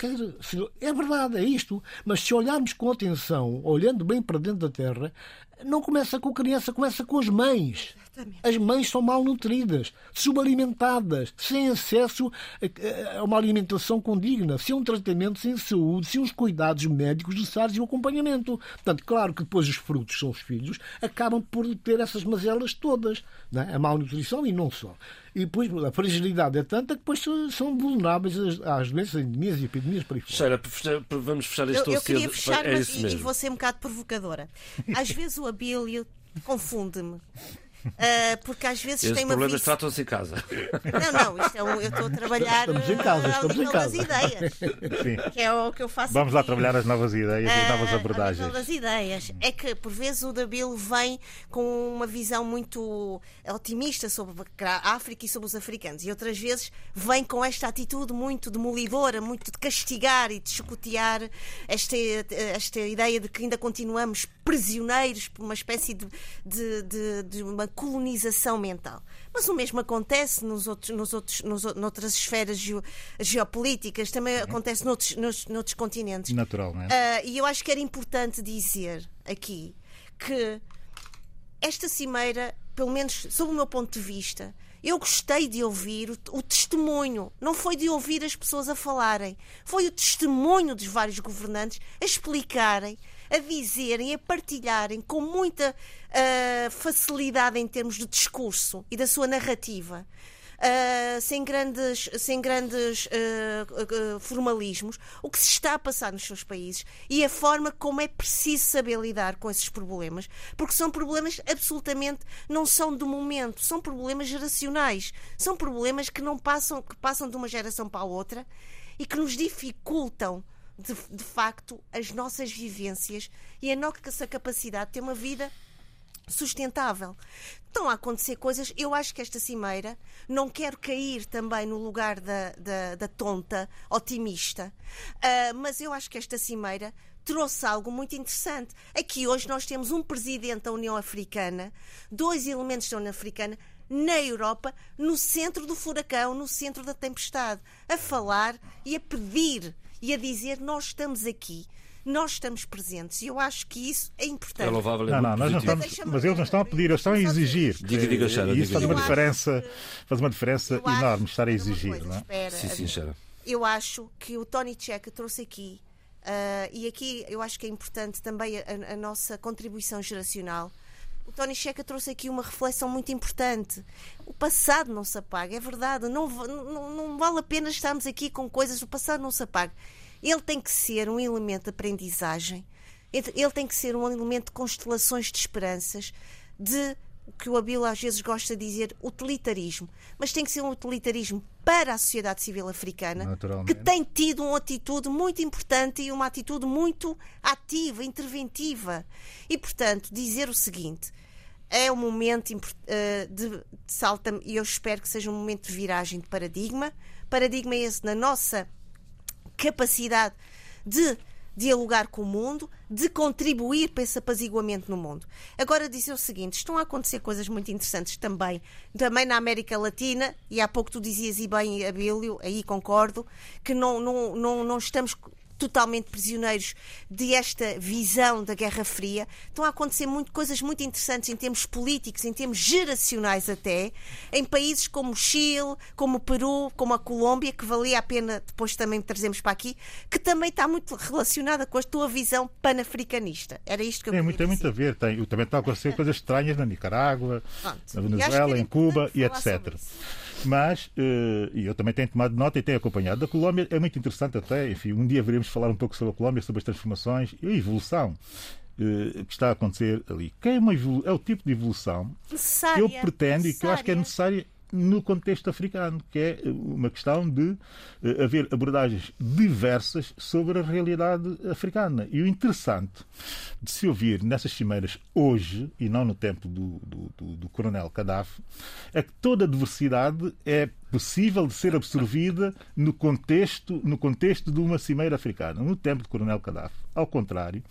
é verdade, é isto. Mas se olharmos com atenção, olhando bem para dentro da terra, não começa com a criança, começa com as mães. Exatamente. As mães são malnutridas, subalimentadas, sem acesso a uma alimentação condigna, sem um tratamento, sem saúde, sem os cuidados médicos necessários e o acompanhamento. Portanto, claro que depois os frutos são os filhos, acabam por ter essas mazelas todas. É? A malnutrição e não só. E depois a fragilidade é tanta que depois são vulneráveis às doenças, endemias e epidemias por aí fora. vamos fechar este Eu, eu queria fechar, é mas e, e vou ser um bocado provocadora. Às vezes o Abílio confunde-me. Uh, porque às vezes Esses tem uma problemas tratam-se em casa. Não, não, isto é um, eu estou a trabalhar estamos em casa, estamos em casa. ideias. Sim. Que é o que eu faço. Vamos aqui. lá trabalhar as novas ideias, as novas uh, abordagens. As novas ideias. É que por vezes o Dabil vem com uma visão muito otimista sobre a África e sobre os africanos, e outras vezes vem com esta atitude muito demolidora, muito de castigar e de chicotear esta, esta ideia de que ainda continuamos prisioneiros por uma espécie de, de, de, de uma colonização mental. Mas o mesmo acontece nos outros, nos outros, nos, noutras esferas geopolíticas, também uhum. acontece noutros, noutros, noutros continentes. Naturalmente. Uh, e eu acho que era importante dizer aqui que esta cimeira, pelo menos sob o meu ponto de vista, eu gostei de ouvir o, o, testemunho. Não foi de ouvir as pessoas a falarem. Foi o testemunho dos vários governantes a explicarem a dizerem, a partilharem com muita uh, facilidade em termos de discurso e da sua narrativa. uh, sem grandes, sem grandes uh, uh, formalismos, o que se está a passar nos seus países e a forma como é preciso saber lidar com esses problemas, porque são problemas absolutamente não são do momento, são problemas geracionais, são problemas que não passam, que passam de uma geração para a outra e que nos dificultam de, de facto as nossas vivências e a nossa capacidade de ter uma vida sustentável. Estão a acontecer coisas. Eu acho que esta cimeira, não quero cair também no lugar da, da, da tonta otimista, uh, mas eu acho que esta cimeira trouxe algo muito interessante. Aqui hoje nós temos um presidente da União Africana, dois elementos da União Africana na Europa, no centro do furacão, no centro da tempestade, a falar e a pedir e a dizer: Nós estamos aqui nós estamos presentes. E eu acho que isso é importante. É louvável, é não, não, nós não estamos, mas eles não estão a pedir, eles estão a exigir. Diga, diga, Xara, e isso faz uma diferença, faz uma diferença enorme estar a exigir. Coisa, não é? espera, sim, sim, Xara. Eu acho que o Tony Checa trouxe aqui, uh, e aqui eu acho que é importante também a, a nossa contribuição geracional. O Tony Checa trouxe aqui uma reflexão muito importante. O passado não se apaga, é verdade. Não, não, não vale a pena estarmos aqui com coisas, o passado não se apaga ele tem que ser um elemento de aprendizagem, ele tem que ser um elemento de constelações de esperanças, de o que o Abilo às vezes gosta de dizer, utilitarismo. Mas tem que ser um utilitarismo para a sociedade civil africana, que tem tido uma atitude muito importante e uma atitude muito ativa, interventiva. E, portanto, dizer o seguinte. É um momento uh, de, de salta e eu espero que seja um momento de viragem de paradigma. Paradigma esse na nossa capacidade de dialogar com o mundo, de contribuir para esse apaziguamento no mundo. Agora dizer o seguinte, estão a acontecer coisas muito interessantes também, também na América Latina, e há pouco tu dizias e bem, Abílio, aí concordo, que não, não, não, não estamos totalmente prisioneiros desta visão da Guerra Fria. Estão a acontecer muito, coisas muito interessantes em termos políticos, em termos geracionais até, em países como o Chile, como o Peru, como a Colômbia, que valia a pena depois também trazermos para aqui, que também está muito relacionada com a tua visão panafricanista. Era isto que eu tem, muito, tem muito a ver. Tem, também estão a acontecer [laughs] coisas estranhas na Nicarágua, Pronto. na Venezuela, em Cuba e etc. Mas, uh, e eu também tenho tomado nota e tenho acompanhado. A Colômbia é muito interessante até, enfim, um dia veremos falar um pouco sobre a Colômbia, sobre as transformações e a evolução uh, que está a acontecer ali. Que é, uma é o tipo de evolução necessária, que eu pretendo necessária. e que eu acho que é necessária no contexto africano, que é uma questão de uh, haver abordagens diversas sobre a realidade africana. E o interessante de se ouvir nessas cimeiras hoje, e não no tempo do, do, do, do Coronel Gaddafi, é que toda a diversidade é possível de ser absorvida no contexto, no contexto de uma cimeira africana, no tempo de Coronel Gaddafi. Ao contrário,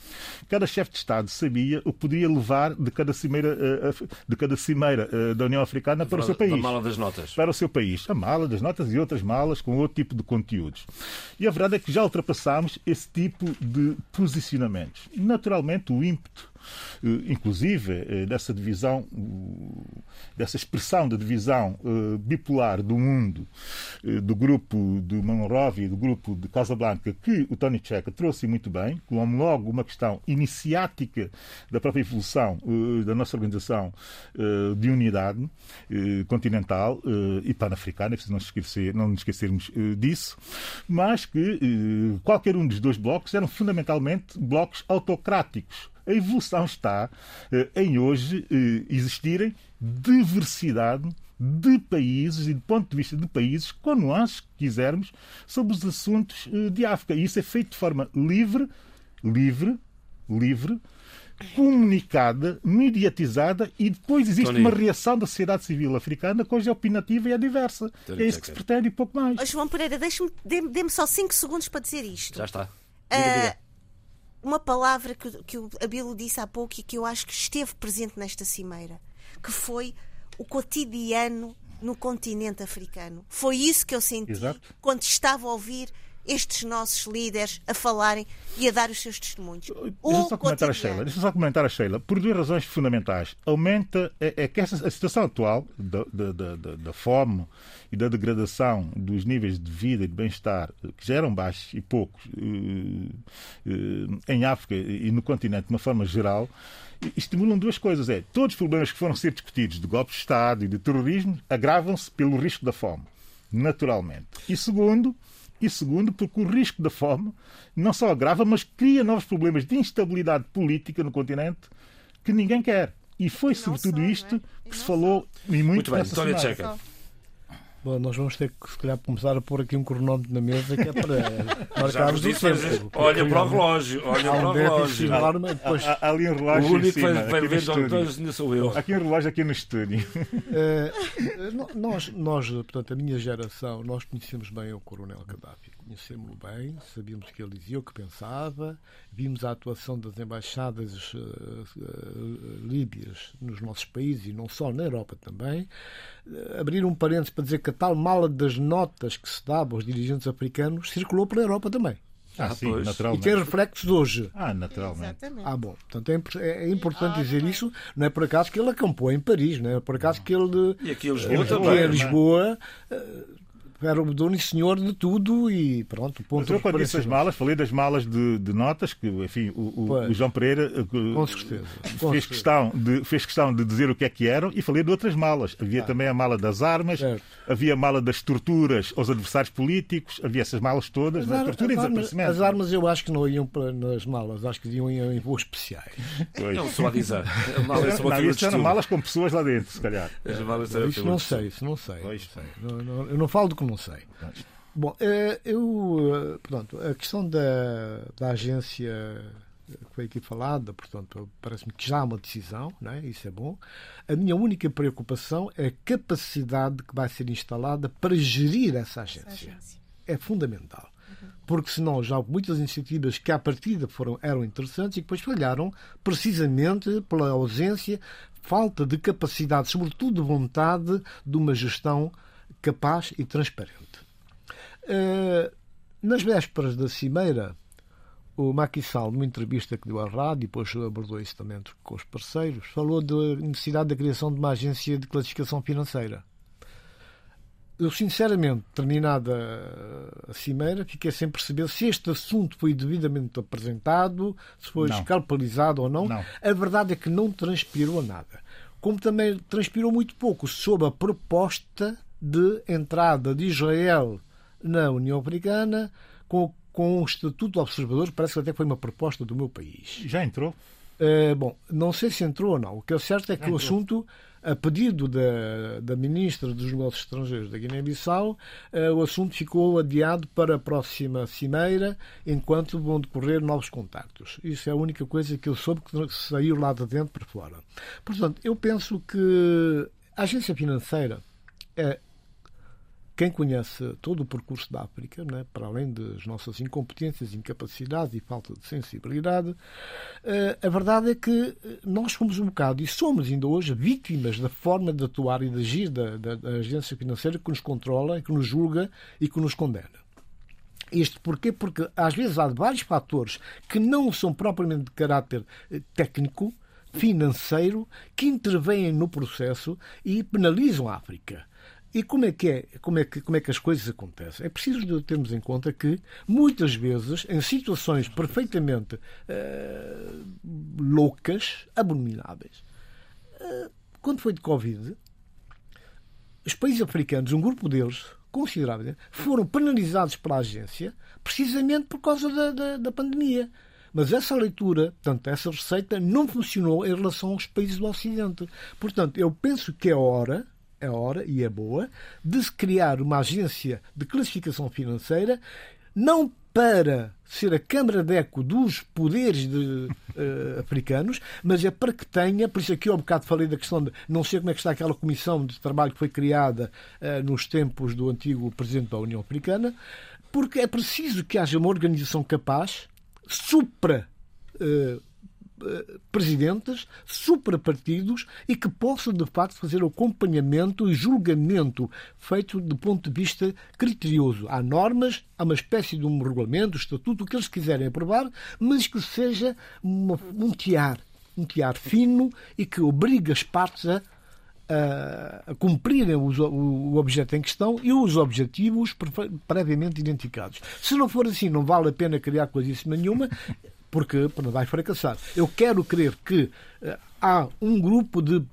cada chefe de Estado sabia o que poderia levar de cada cimeira, eh, de cada cimeira eh, da União Africana para o seu país. A mala das notas. Para o seu país. A mala das notas e outras malas com outro tipo de conteúdos. E a verdade é que já ultrapassámos esse tipo de posicionamentos. Naturalmente, o ímpeto inclusive eh, dessa divisão, dessa expressão da divisão eh, bipolar do mundo, do grupo de Monrovia e do grupo de Casablanca, que o Tony Checa trouxe muito bem, como logo uma questão iniciática da própria evolução da nossa organização de unidade continental e pan-africana, preciso não, esquecer, não nos esquecermos disso, mas que qualquer um dos dois blocos eram fundamentalmente blocos autocráticos a evolução está eh, em hoje eh, existirem diversidade de países e do ponto de vista de países, com nuances que quisermos, sobre os assuntos eh, de África. E isso é feito de forma livre, livre, livre, comunicada, mediatizada e depois existe Tony. uma reação da sociedade civil africana que hoje é opinativa e é diversa. Tony, é isso que se pretende e pouco mais. Oh, João Pereira, dê-me só 5 segundos para dizer isto. Já está. Diga, uh, diga uma palavra que, que o Abilo disse há pouco e que eu acho que esteve presente nesta cimeira, que foi o cotidiano no continente africano. Foi isso que eu senti Exato. quando estava a ouvir estes nossos líderes a falarem e a dar os seus testemunhos. Deixa só comentar a Sheila. Deixa só comentar a Sheila. Por duas razões fundamentais. Aumenta é, é que essa, a situação atual da, da, da, da, fome e da degradação dos níveis de vida e de bem-estar, que já eram baixos e poucos eh, eh, em África e no continente de uma forma geral, estimulam duas coisas. É, todos os problemas que foram ser discutidos de golpe de Estado e de terrorismo agravam-se pelo risco da fome, naturalmente. E segundo, e segundo, porque o risco da fome não só agrava, mas cria novos problemas de instabilidade política no continente que ninguém quer. E foi e sobretudo só, isto é? que se falou só. e muito, muito bem, Vitória Checa. Bom, nós vamos ter que, se calhar, começar a pôr aqui um cronómetro na mesa que é para [laughs] marcarmos o tempo. Olha para o relógio, olha para o relógio. Depois... Há, há, ali um relógio. O único que vai ver ainda sou eu. Aqui um relógio aqui no estúdio. [laughs] Uh, nós, nós, portanto, a minha geração, nós conhecemos bem o Coronel Gaddafi conhecemos-lo bem, sabíamos o que ele dizia, o que pensava, vimos a atuação das embaixadas uh, uh, líbias nos nossos países e não só, na Europa também. Uh, abrir um parênteses para dizer que a tal mala das notas que se dava aos dirigentes africanos circulou pela Europa também. Ah, ah sim, naturalmente. E tem reflexos hoje. Ah, naturalmente. Ah, bom. Portanto, é, é importante dizer isso. Não é por acaso que ele acampou em Paris, não é por acaso que ele. E aqui em Lisboa também. Em Lisboa era o dono e senhor de tudo e pronto. Ponto Mas eu quando disse as malas, falei das malas de, de notas que, enfim, o, o, o João Pereira eh, com certeza, com fez, certeza. Questão de, fez questão de dizer o que é que eram e falei de outras malas. Havia ah. também a mala das armas, certo. havia a mala das torturas aos adversários políticos, havia essas malas todas, as, ar, tortura as, armas, as armas eu acho que não iam para, nas malas, acho que iam em voos especiais. Pois. Não, só a dizer. [laughs] Não, isso eram malas com pessoas lá dentro, se calhar. Isso não sei, isso não sei. Não sei. Não, não, eu não falo do que não sei. Bom, eh, eu, eh, portanto, a questão da, da agência que foi aqui falada, portanto, parece-me que já há uma decisão, não é? isso é bom. A minha única preocupação é a capacidade que vai ser instalada para gerir essa agência. Essa agência. É fundamental. Uhum. Porque senão já houve muitas iniciativas que à partida foram, eram interessantes e que depois falharam precisamente pela ausência, falta de capacidade, sobretudo de vontade, de uma gestão capaz e transparente. Eh, nas vésperas da Cimeira, o Macky Sall, numa entrevista que deu à rádio, depois abordou isso também com os parceiros, falou da necessidade da criação de uma agência de classificação financeira. Eu, sinceramente, terminada a cimeira, fiquei sem perceber se este assunto foi devidamente apresentado, se foi não. escalpelizado ou não. não. A verdade é que não transpirou nada. Como também transpirou muito pouco sobre a proposta de entrada de Israel na União Africana com, com um estatuto de observador, parece que até foi uma proposta do meu país. Já entrou? Uh, bom, não sei se entrou ou não. O que é certo é que o assunto, a pedido da, da Ministra dos Negócios Estrangeiros da Guiné-Bissau, uh, o assunto ficou adiado para a próxima cimeira, enquanto vão decorrer novos contactos. Isso é a única coisa que eu soube que saiu lá de dentro para fora. Portanto, eu penso que a agência financeira é quem conhece todo o percurso da África, né, para além das nossas incompetências, incapacidades e falta de sensibilidade, eh, a verdade é que eh, nós fomos um bocado, e somos ainda hoje, vítimas da forma de atuar e de agir da, da, da agência financeira que nos controla, que nos julga e que nos condena. Isto porquê? Porque às vezes há vários fatores que não são propriamente de caráter eh, técnico, financeiro, que intervêm no processo e penalizam a África. E como é que é, como é que, como é que as coisas acontecem? É preciso termos em conta que, muitas vezes, em situações perfeitamente uh, loucas, abomináveis, uh, quando foi de Covid, os países africanos, um grupo deles, considerável, foram penalizados pela agência precisamente por causa da, da, da pandemia. Mas essa leitura, portanto, essa receita não funcionou em relação aos países do Ocidente. Portanto, eu penso que é hora é hora e é boa de se criar uma agência de classificação financeira, não para ser a câmara de eco dos poderes de, uh, [laughs] africanos, mas é para que tenha, por isso aqui eu um bocado falei da questão de não sei como é que está aquela comissão de trabalho que foi criada uh, nos tempos do antigo presidente da União Africana, porque é preciso que haja uma organização capaz, supra uh, presidentes, suprapartidos e que possam, de facto, fazer o acompanhamento e julgamento feito do ponto de vista criterioso. Há normas, há uma espécie de um regulamento, estatuto, o que eles quiserem aprovar, mas que seja uma, um tiar, um tiar fino e que obrigue as partes a a, cumprirem o, objeto em questão e os objetivos previamente identificados. Se não for assim, não vale a pena criar coisíssima nenhuma, porque vai fracassar. Eu quero crer que uh, há um grupo de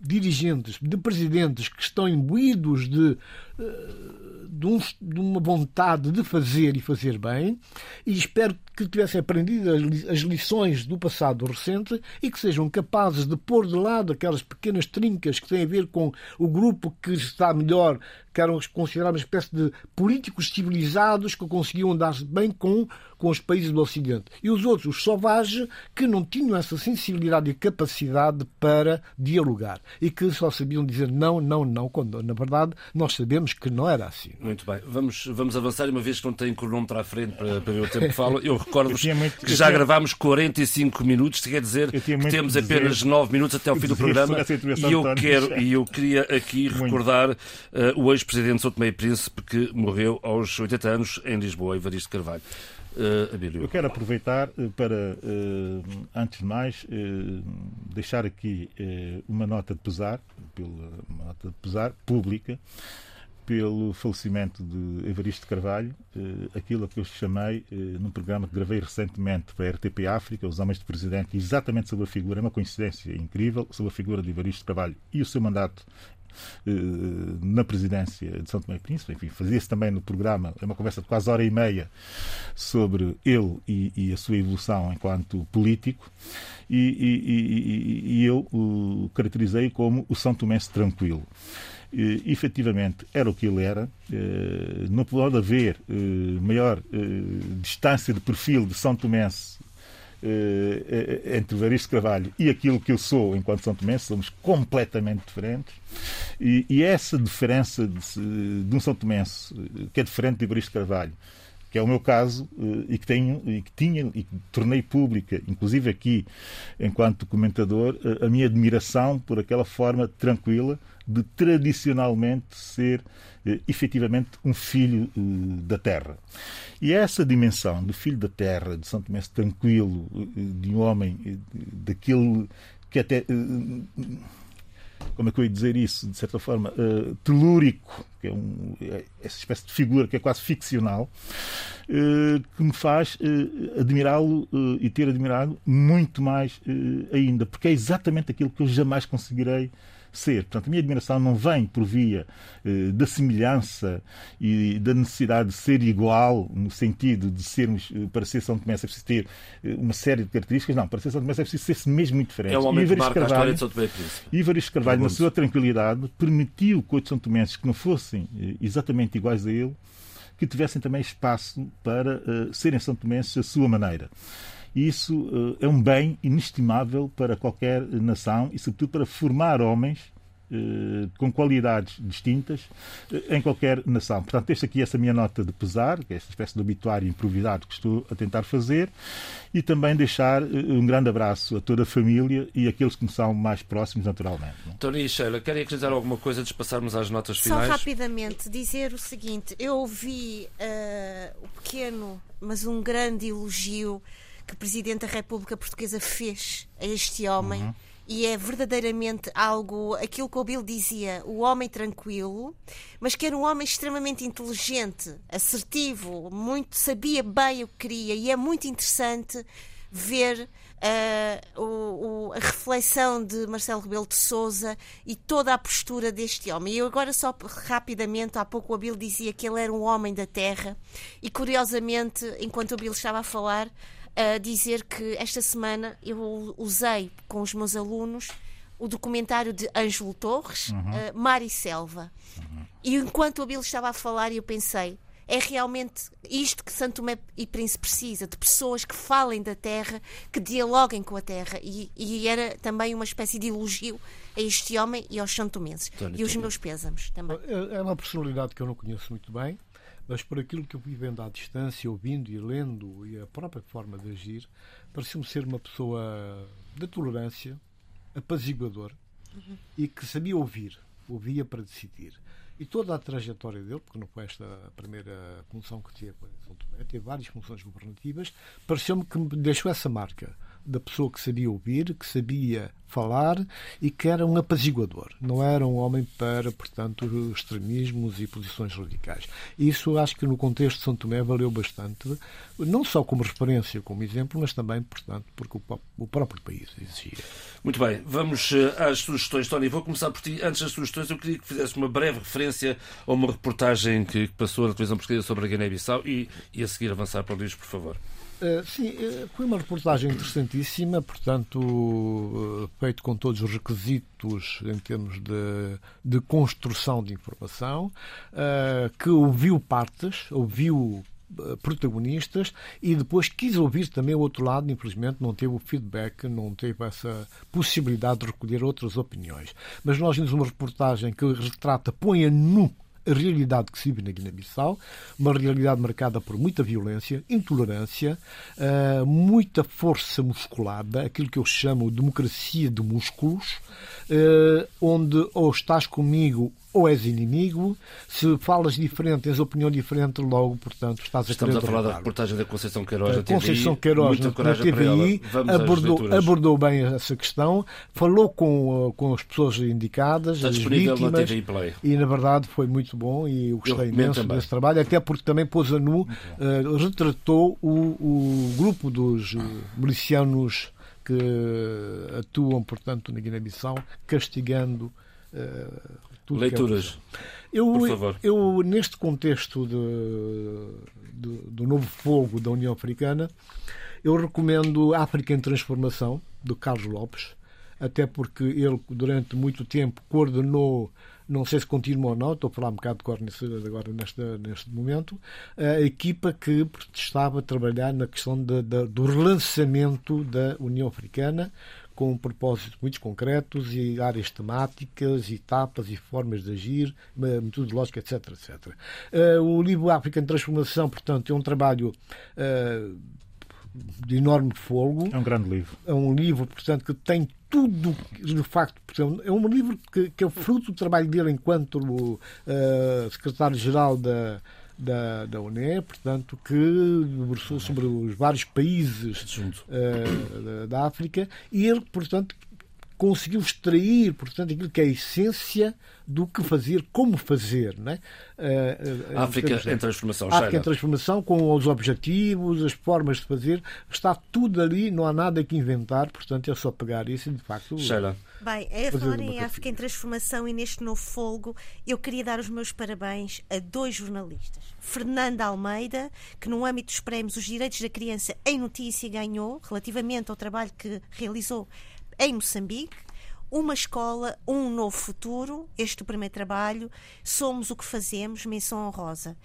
dirigentes, de presidentes que estão imbuídos de, de, um, de, uma vontade de fazer e fazer bem, e espero que tivessem aprendido as lições do passado recente e que sejam capazes de pôr de lado aquelas pequenas trincas que têm a ver com o grupo que está melhor, que eram considerados uma espécie de políticos civilizados que conseguiam dar-se bem com, com os países do Ocidente. E os outros, os sovages, que não tinham essa sensibilidade e capacidade para dialogar e que só sabiam dizer não, não, não, quando na verdade nós sabemos que não era assim. Muito bem, vamos, vamos avançar, uma vez que não tem cronómetro à frente para, para ver o tempo que falo. Eu [laughs] recordo-vos que já tinha... gravámos 45 minutos, quer dizer que temos apenas 9 minutos até ao fim do programa. E eu, quero, e eu queria aqui muito. recordar uh, o ex-presidente São Tomé e Príncipe que morreu aos 80 anos em Lisboa, Evaristo Carvalho. Uh, eu quero aproveitar uh, para, uh, antes de mais, deixar aqui uma nota de pesar, pela, uma nota de pesar pública, pelo falecimento de Evaristo Carvalho, eh, aquilo que eu chamei eh, num programa que gravei recentemente para a RTP África, Os Homens do Presidente, exatamente sobre a figura, é uma coincidência incrível, sobre a figura de Evaristo Carvalho e o seu mandato eh, na presidência de São Tomé e Príncipe. Enfim, fazia-se também no programa, é uma conversa de quase hora e meia sobre ele e, e a sua evolução enquanto político. E, e, e eu o caracterizei como o São Tomense tranquilo eh, efetivamente era o que ele era. Eh, não pode haver eh, maior distância de perfil de São Tomense entre Varisto Carvalho e aquilo que eu sou enquanto São Tomense, somos completamente diferentes. E, e essa diferença de, de, um São Tomense, que é diferente de Varisto Carvalho, que é o meu caso e que tenho e que tinha e que tornei pública, inclusive aqui enquanto comentador, a minha admiração por aquela forma tranquila de tradicionalmente ser eh, efetivamente um filho eh, da terra. E essa dimensão do filho da terra, de São Tomé tranquilo, eh, de um homem eh, daquele que até. Como é que eu ia dizer isso? De certa forma, uh, telúrico, que é um, é essa espécie de figura que é quase ficcional, uh, que me faz uh, admirá-lo e ter admirado muito mais ainda, porque é exatamente aquilo que eu jamais conseguirei ser. Portanto, a minha admiração não vem por via eh, da semelhança e da necessidade de ser igual, no sentido de sermos, eh, para ser São Tomé é preciso ter eh, uma série de características. Não, para ser São Tomé é preciso ser-se mesmo muito diferente. É o homem que marca Carvalho, a história de São Tomé E Ivaristo Carvalho, na sua tranquilidade, permitiu que outros São Tomenses que não fossem eh, exatamente iguais a ele, que tivessem também espaço para uh, serem São Tomenses à sua maneira. E isso uh, é um bem inestimável para qualquer nação e, sobretudo, para formar homens uh, com qualidades distintas uh, em qualquer nação. Portanto, esta aqui é essa minha nota de pesar, que é esta espécie de obituário improvisado que estou a tentar fazer, e também deixar um grande abraço a toda a família e aqueles que me são mais próximos, naturalmente. Não? Tony e Sheila, querem acrescentar alguma coisa antes de passarmos às notas finais? Só rapidamente dizer o seguinte: eu ouvi o pequeno, mas um grande elogio que o Presidente da República Portuguesa fez a este homem. Uhum. E é verdadeiramente algo, aquilo que o Bill dizia, o homem tranquilo, mas que era um homem extremamente inteligente, assertivo, muito sabia bem o que queria, e é muito interessante ver Uh, o, o, a reflexão de Marcelo Rebelo de Souza e toda a postura deste homem. E eu agora só rapidamente, há pouco o Abel dizia que ele era um homem da terra e curiosamente, enquanto o Abel estava a falar, a dizer que esta semana eu usei com os meus alunos o documentário de Ângelo Torres, uhum. uh, Mar e Selva. Uhum. E enquanto o Abel estava a falar, eu pensei, é realmente isto que Santo Tomé e Príncipe precisa, de pessoas que falem da terra, que dialoguem com a terra. E, e era também uma espécie de elogio a este homem e aos santomenses. E os meus pésamos também. É, é uma personalidade que eu não conheço muito bem, mas por aquilo que eu fui vendo à distância, ouvindo e lendo, e a própria forma de agir, pareceu-me ser uma pessoa de tolerância, apaziguador uhum. e que sabia ouvir, ouvia para decidir. E toda a trajetória dele, porque não foi esta a primeira função que teve em São Tomé, teve várias funções governativas, pareceu-me que me deixou essa marca da pessoa que sabia ouvir, que sabia falar e que era um apaziguador. Não era um homem para, portanto, extremismos e posições radicais. Isso acho que no contexto de São Tomé valeu bastante, não só como referência, como exemplo, mas também, portanto, porque o próprio país exigia. Muito bem, vamos eh, às sugestões. Tony, vou começar por ti. Antes das sugestões, eu queria que fizesse uma breve referência a uma reportagem que passou na televisão portuguesa sobre a Guiné-Bissau e, e a seguir avançar para o livro, por favor. Uh, sim, uh, foi uma reportagem interessantíssima, portanto, uh, feito com todos os requisitos em termos de, de construção de informação, que ouviu partes, ouviu protagonistas e depois quis ouvir também o outro lado, infelizmente não teve o feedback, não teve essa possibilidade de recolher outras opiniões. Mas nós vimos uma reportagem que retrata, põe a nu a realidade que se vive na Guiné-Bissau, uma realidade marcada por muita violência, intolerância, uh, muita força musculada, aquilo que eu chamo de democracia de músculos, uh, onde ou estás comigo ou és inimigo, se falas diferente, tens opinião diferente, logo, portanto, estás a Estamos a falar da reportagem da Conceição Queiroz na TVI. Conceição Queiroz na, na TVI abordou, abordou bem essa questão, falou com, com as pessoas indicadas, Está as vítimas, na TVI Play. e na verdade foi muito bom e eu gostei eu imenso também. desse trabalho, até porque também pôs a nu, uh, retratou o, o grupo dos uh, milicianos que atuam, portanto, na Guiné-Bissau, castigando uh, tudo Leituras. É eu, Por favor. eu, neste contexto de, de, do novo fogo da União Africana, eu recomendo África em Transformação, do Carlos Lopes, até porque ele, durante muito tempo, coordenou, não sei se continua ou não, estou a falar um bocado de cor agora neste, neste momento, a equipa que estava a trabalhar na questão de, de, do relançamento da União Africana, com propósitos muito concretos e áreas temáticas, etapas e formas de agir, metodológica, etc. etc. Uh, o livro África em Transformação, portanto, é um trabalho uh, de enorme fogo. É um grande livro. É um livro, portanto, que tem tudo, de facto, é um livro que, que é o fruto do trabalho dele enquanto uh, secretário-geral da, da, da UNE, portanto, que debruçou sobre os vários países uh, da, da África e ele, portanto, conseguiu extrair, portanto, aquilo que é a essência do que fazer, como fazer. Não é? Uh, África em transformação. África em transformação, com os objetivos, as formas de fazer, está tudo ali, não há nada que inventar, portanto é só pegar isso e de facto. Sheila. Bem, é falar em África em transformação e neste novo folgo, eu queria dar os meus parabéns a dois jornalistas. Fernanda Almeida, que no âmbito dos prémios Os Direitos da Criança em Notícia ganhou, relativamente ao trabalho que realizou em Moçambique. Uma escola, um novo futuro. Este é o primeiro trabalho. Somos o que fazemos, menção honrosa.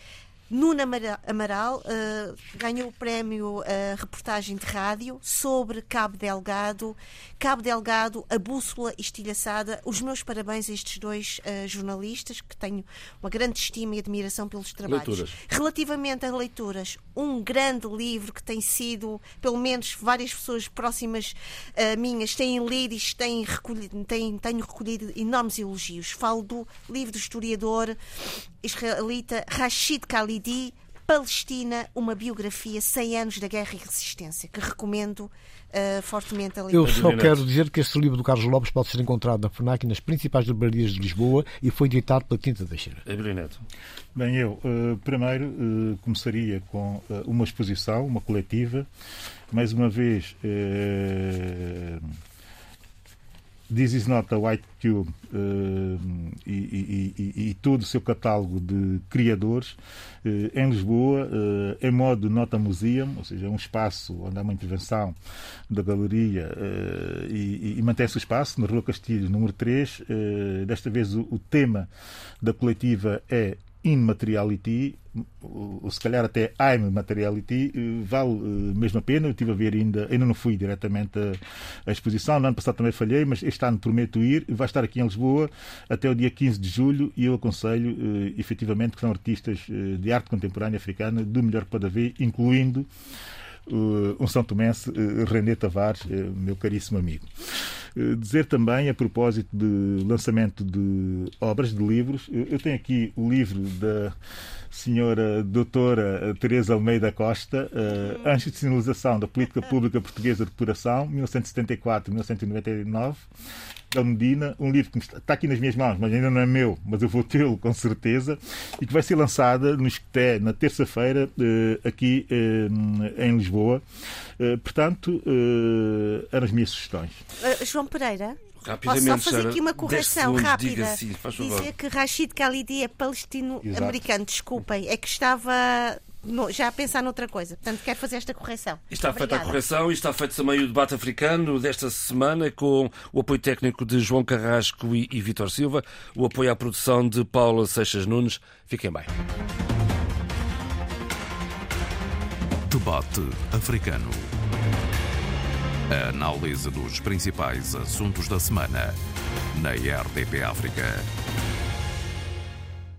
Nuna Amaral uh, ganhou o prémio uh, reportagem de rádio sobre Cabo Delgado. Cabo Delgado, a bússola estilhaçada. Os meus parabéns a estes dois uh, jornalistas, que tenho uma grande estima e admiração pelos trabalhos. Leituras. Relativamente a leituras, um grande livro que tem sido, pelo menos várias pessoas próximas uh, minhas têm lido e têm recolhido, têm, tenho recolhido enormes elogios. Falo do livro do historiador israelita Rashid Khalidi, Palestina, uma biografia 100 anos da guerra e resistência, que recomendo uh, fortemente a leitura. Eu só quero dizer que este livro do Carlos Lopes pode ser encontrado na FNAC e nas principais livrarias de Lisboa e foi editado pela Tinta da China. Neto. Bem, eu uh, primeiro uh, começaria com uma exposição, uma coletiva, mais uma vez This is not a White Cube uh, e, e, e, e, todo o seu catálogo de criadores uh, em Lisboa, uh, em modo Nota Museum, ou seja, um espaço onde há uma intervenção da galeria e, mantém-se o espaço, na Rua Castilhos, número 3. desta vez o, o tema da coletiva é in materiality, ou se calhar até I'm materiality, eh, vale eh, mesmo a pena. Eu estive a ver ainda, ainda não fui diretamente à, exposição. No ano passado também falhei, mas este ano prometo ir. Vai estar aqui em Lisboa até o dia 15 de julho e eu aconselho, efetivamente, que são artistas de arte contemporânea africana do melhor que pode haver, incluindo um São Tomense, René Tavares, meu caríssimo amigo. Eh, dizer também, a propósito de lançamento de obras, de livros, eu tenho aqui o livro da senhora doutora Teresa Almeida Costa, uh, Anjos de Sinalização da Política Pública Portuguesa de Depuração, 1974-1999 da Medina, um livro que está aqui nas minhas mãos, mas ainda não é meu, mas eu vou tê-lo com certeza, e que vai ser lançada no Esqueté na terça-feira, eh, aqui eh, em Lisboa. Eh, portanto, eram as minhas sugestões. João Pereira? Rapidamente, Posso só fazer aqui uma correção rápida? Diga sim, faz favor. Dizer que Rashid Khalidi é palestino-americano, desculpem, é que estava no, já a pensar noutra coisa. Portanto, quero fazer esta correção. Está Obrigada. feita a correção e está feito também o debate africano desta semana com o apoio técnico de João Carrasco e, e Vitor Silva, o apoio à produção de Paula Seixas Nunes. Fiquem bem. Debate africano. A análise dos principais assuntos da semana na RDP África.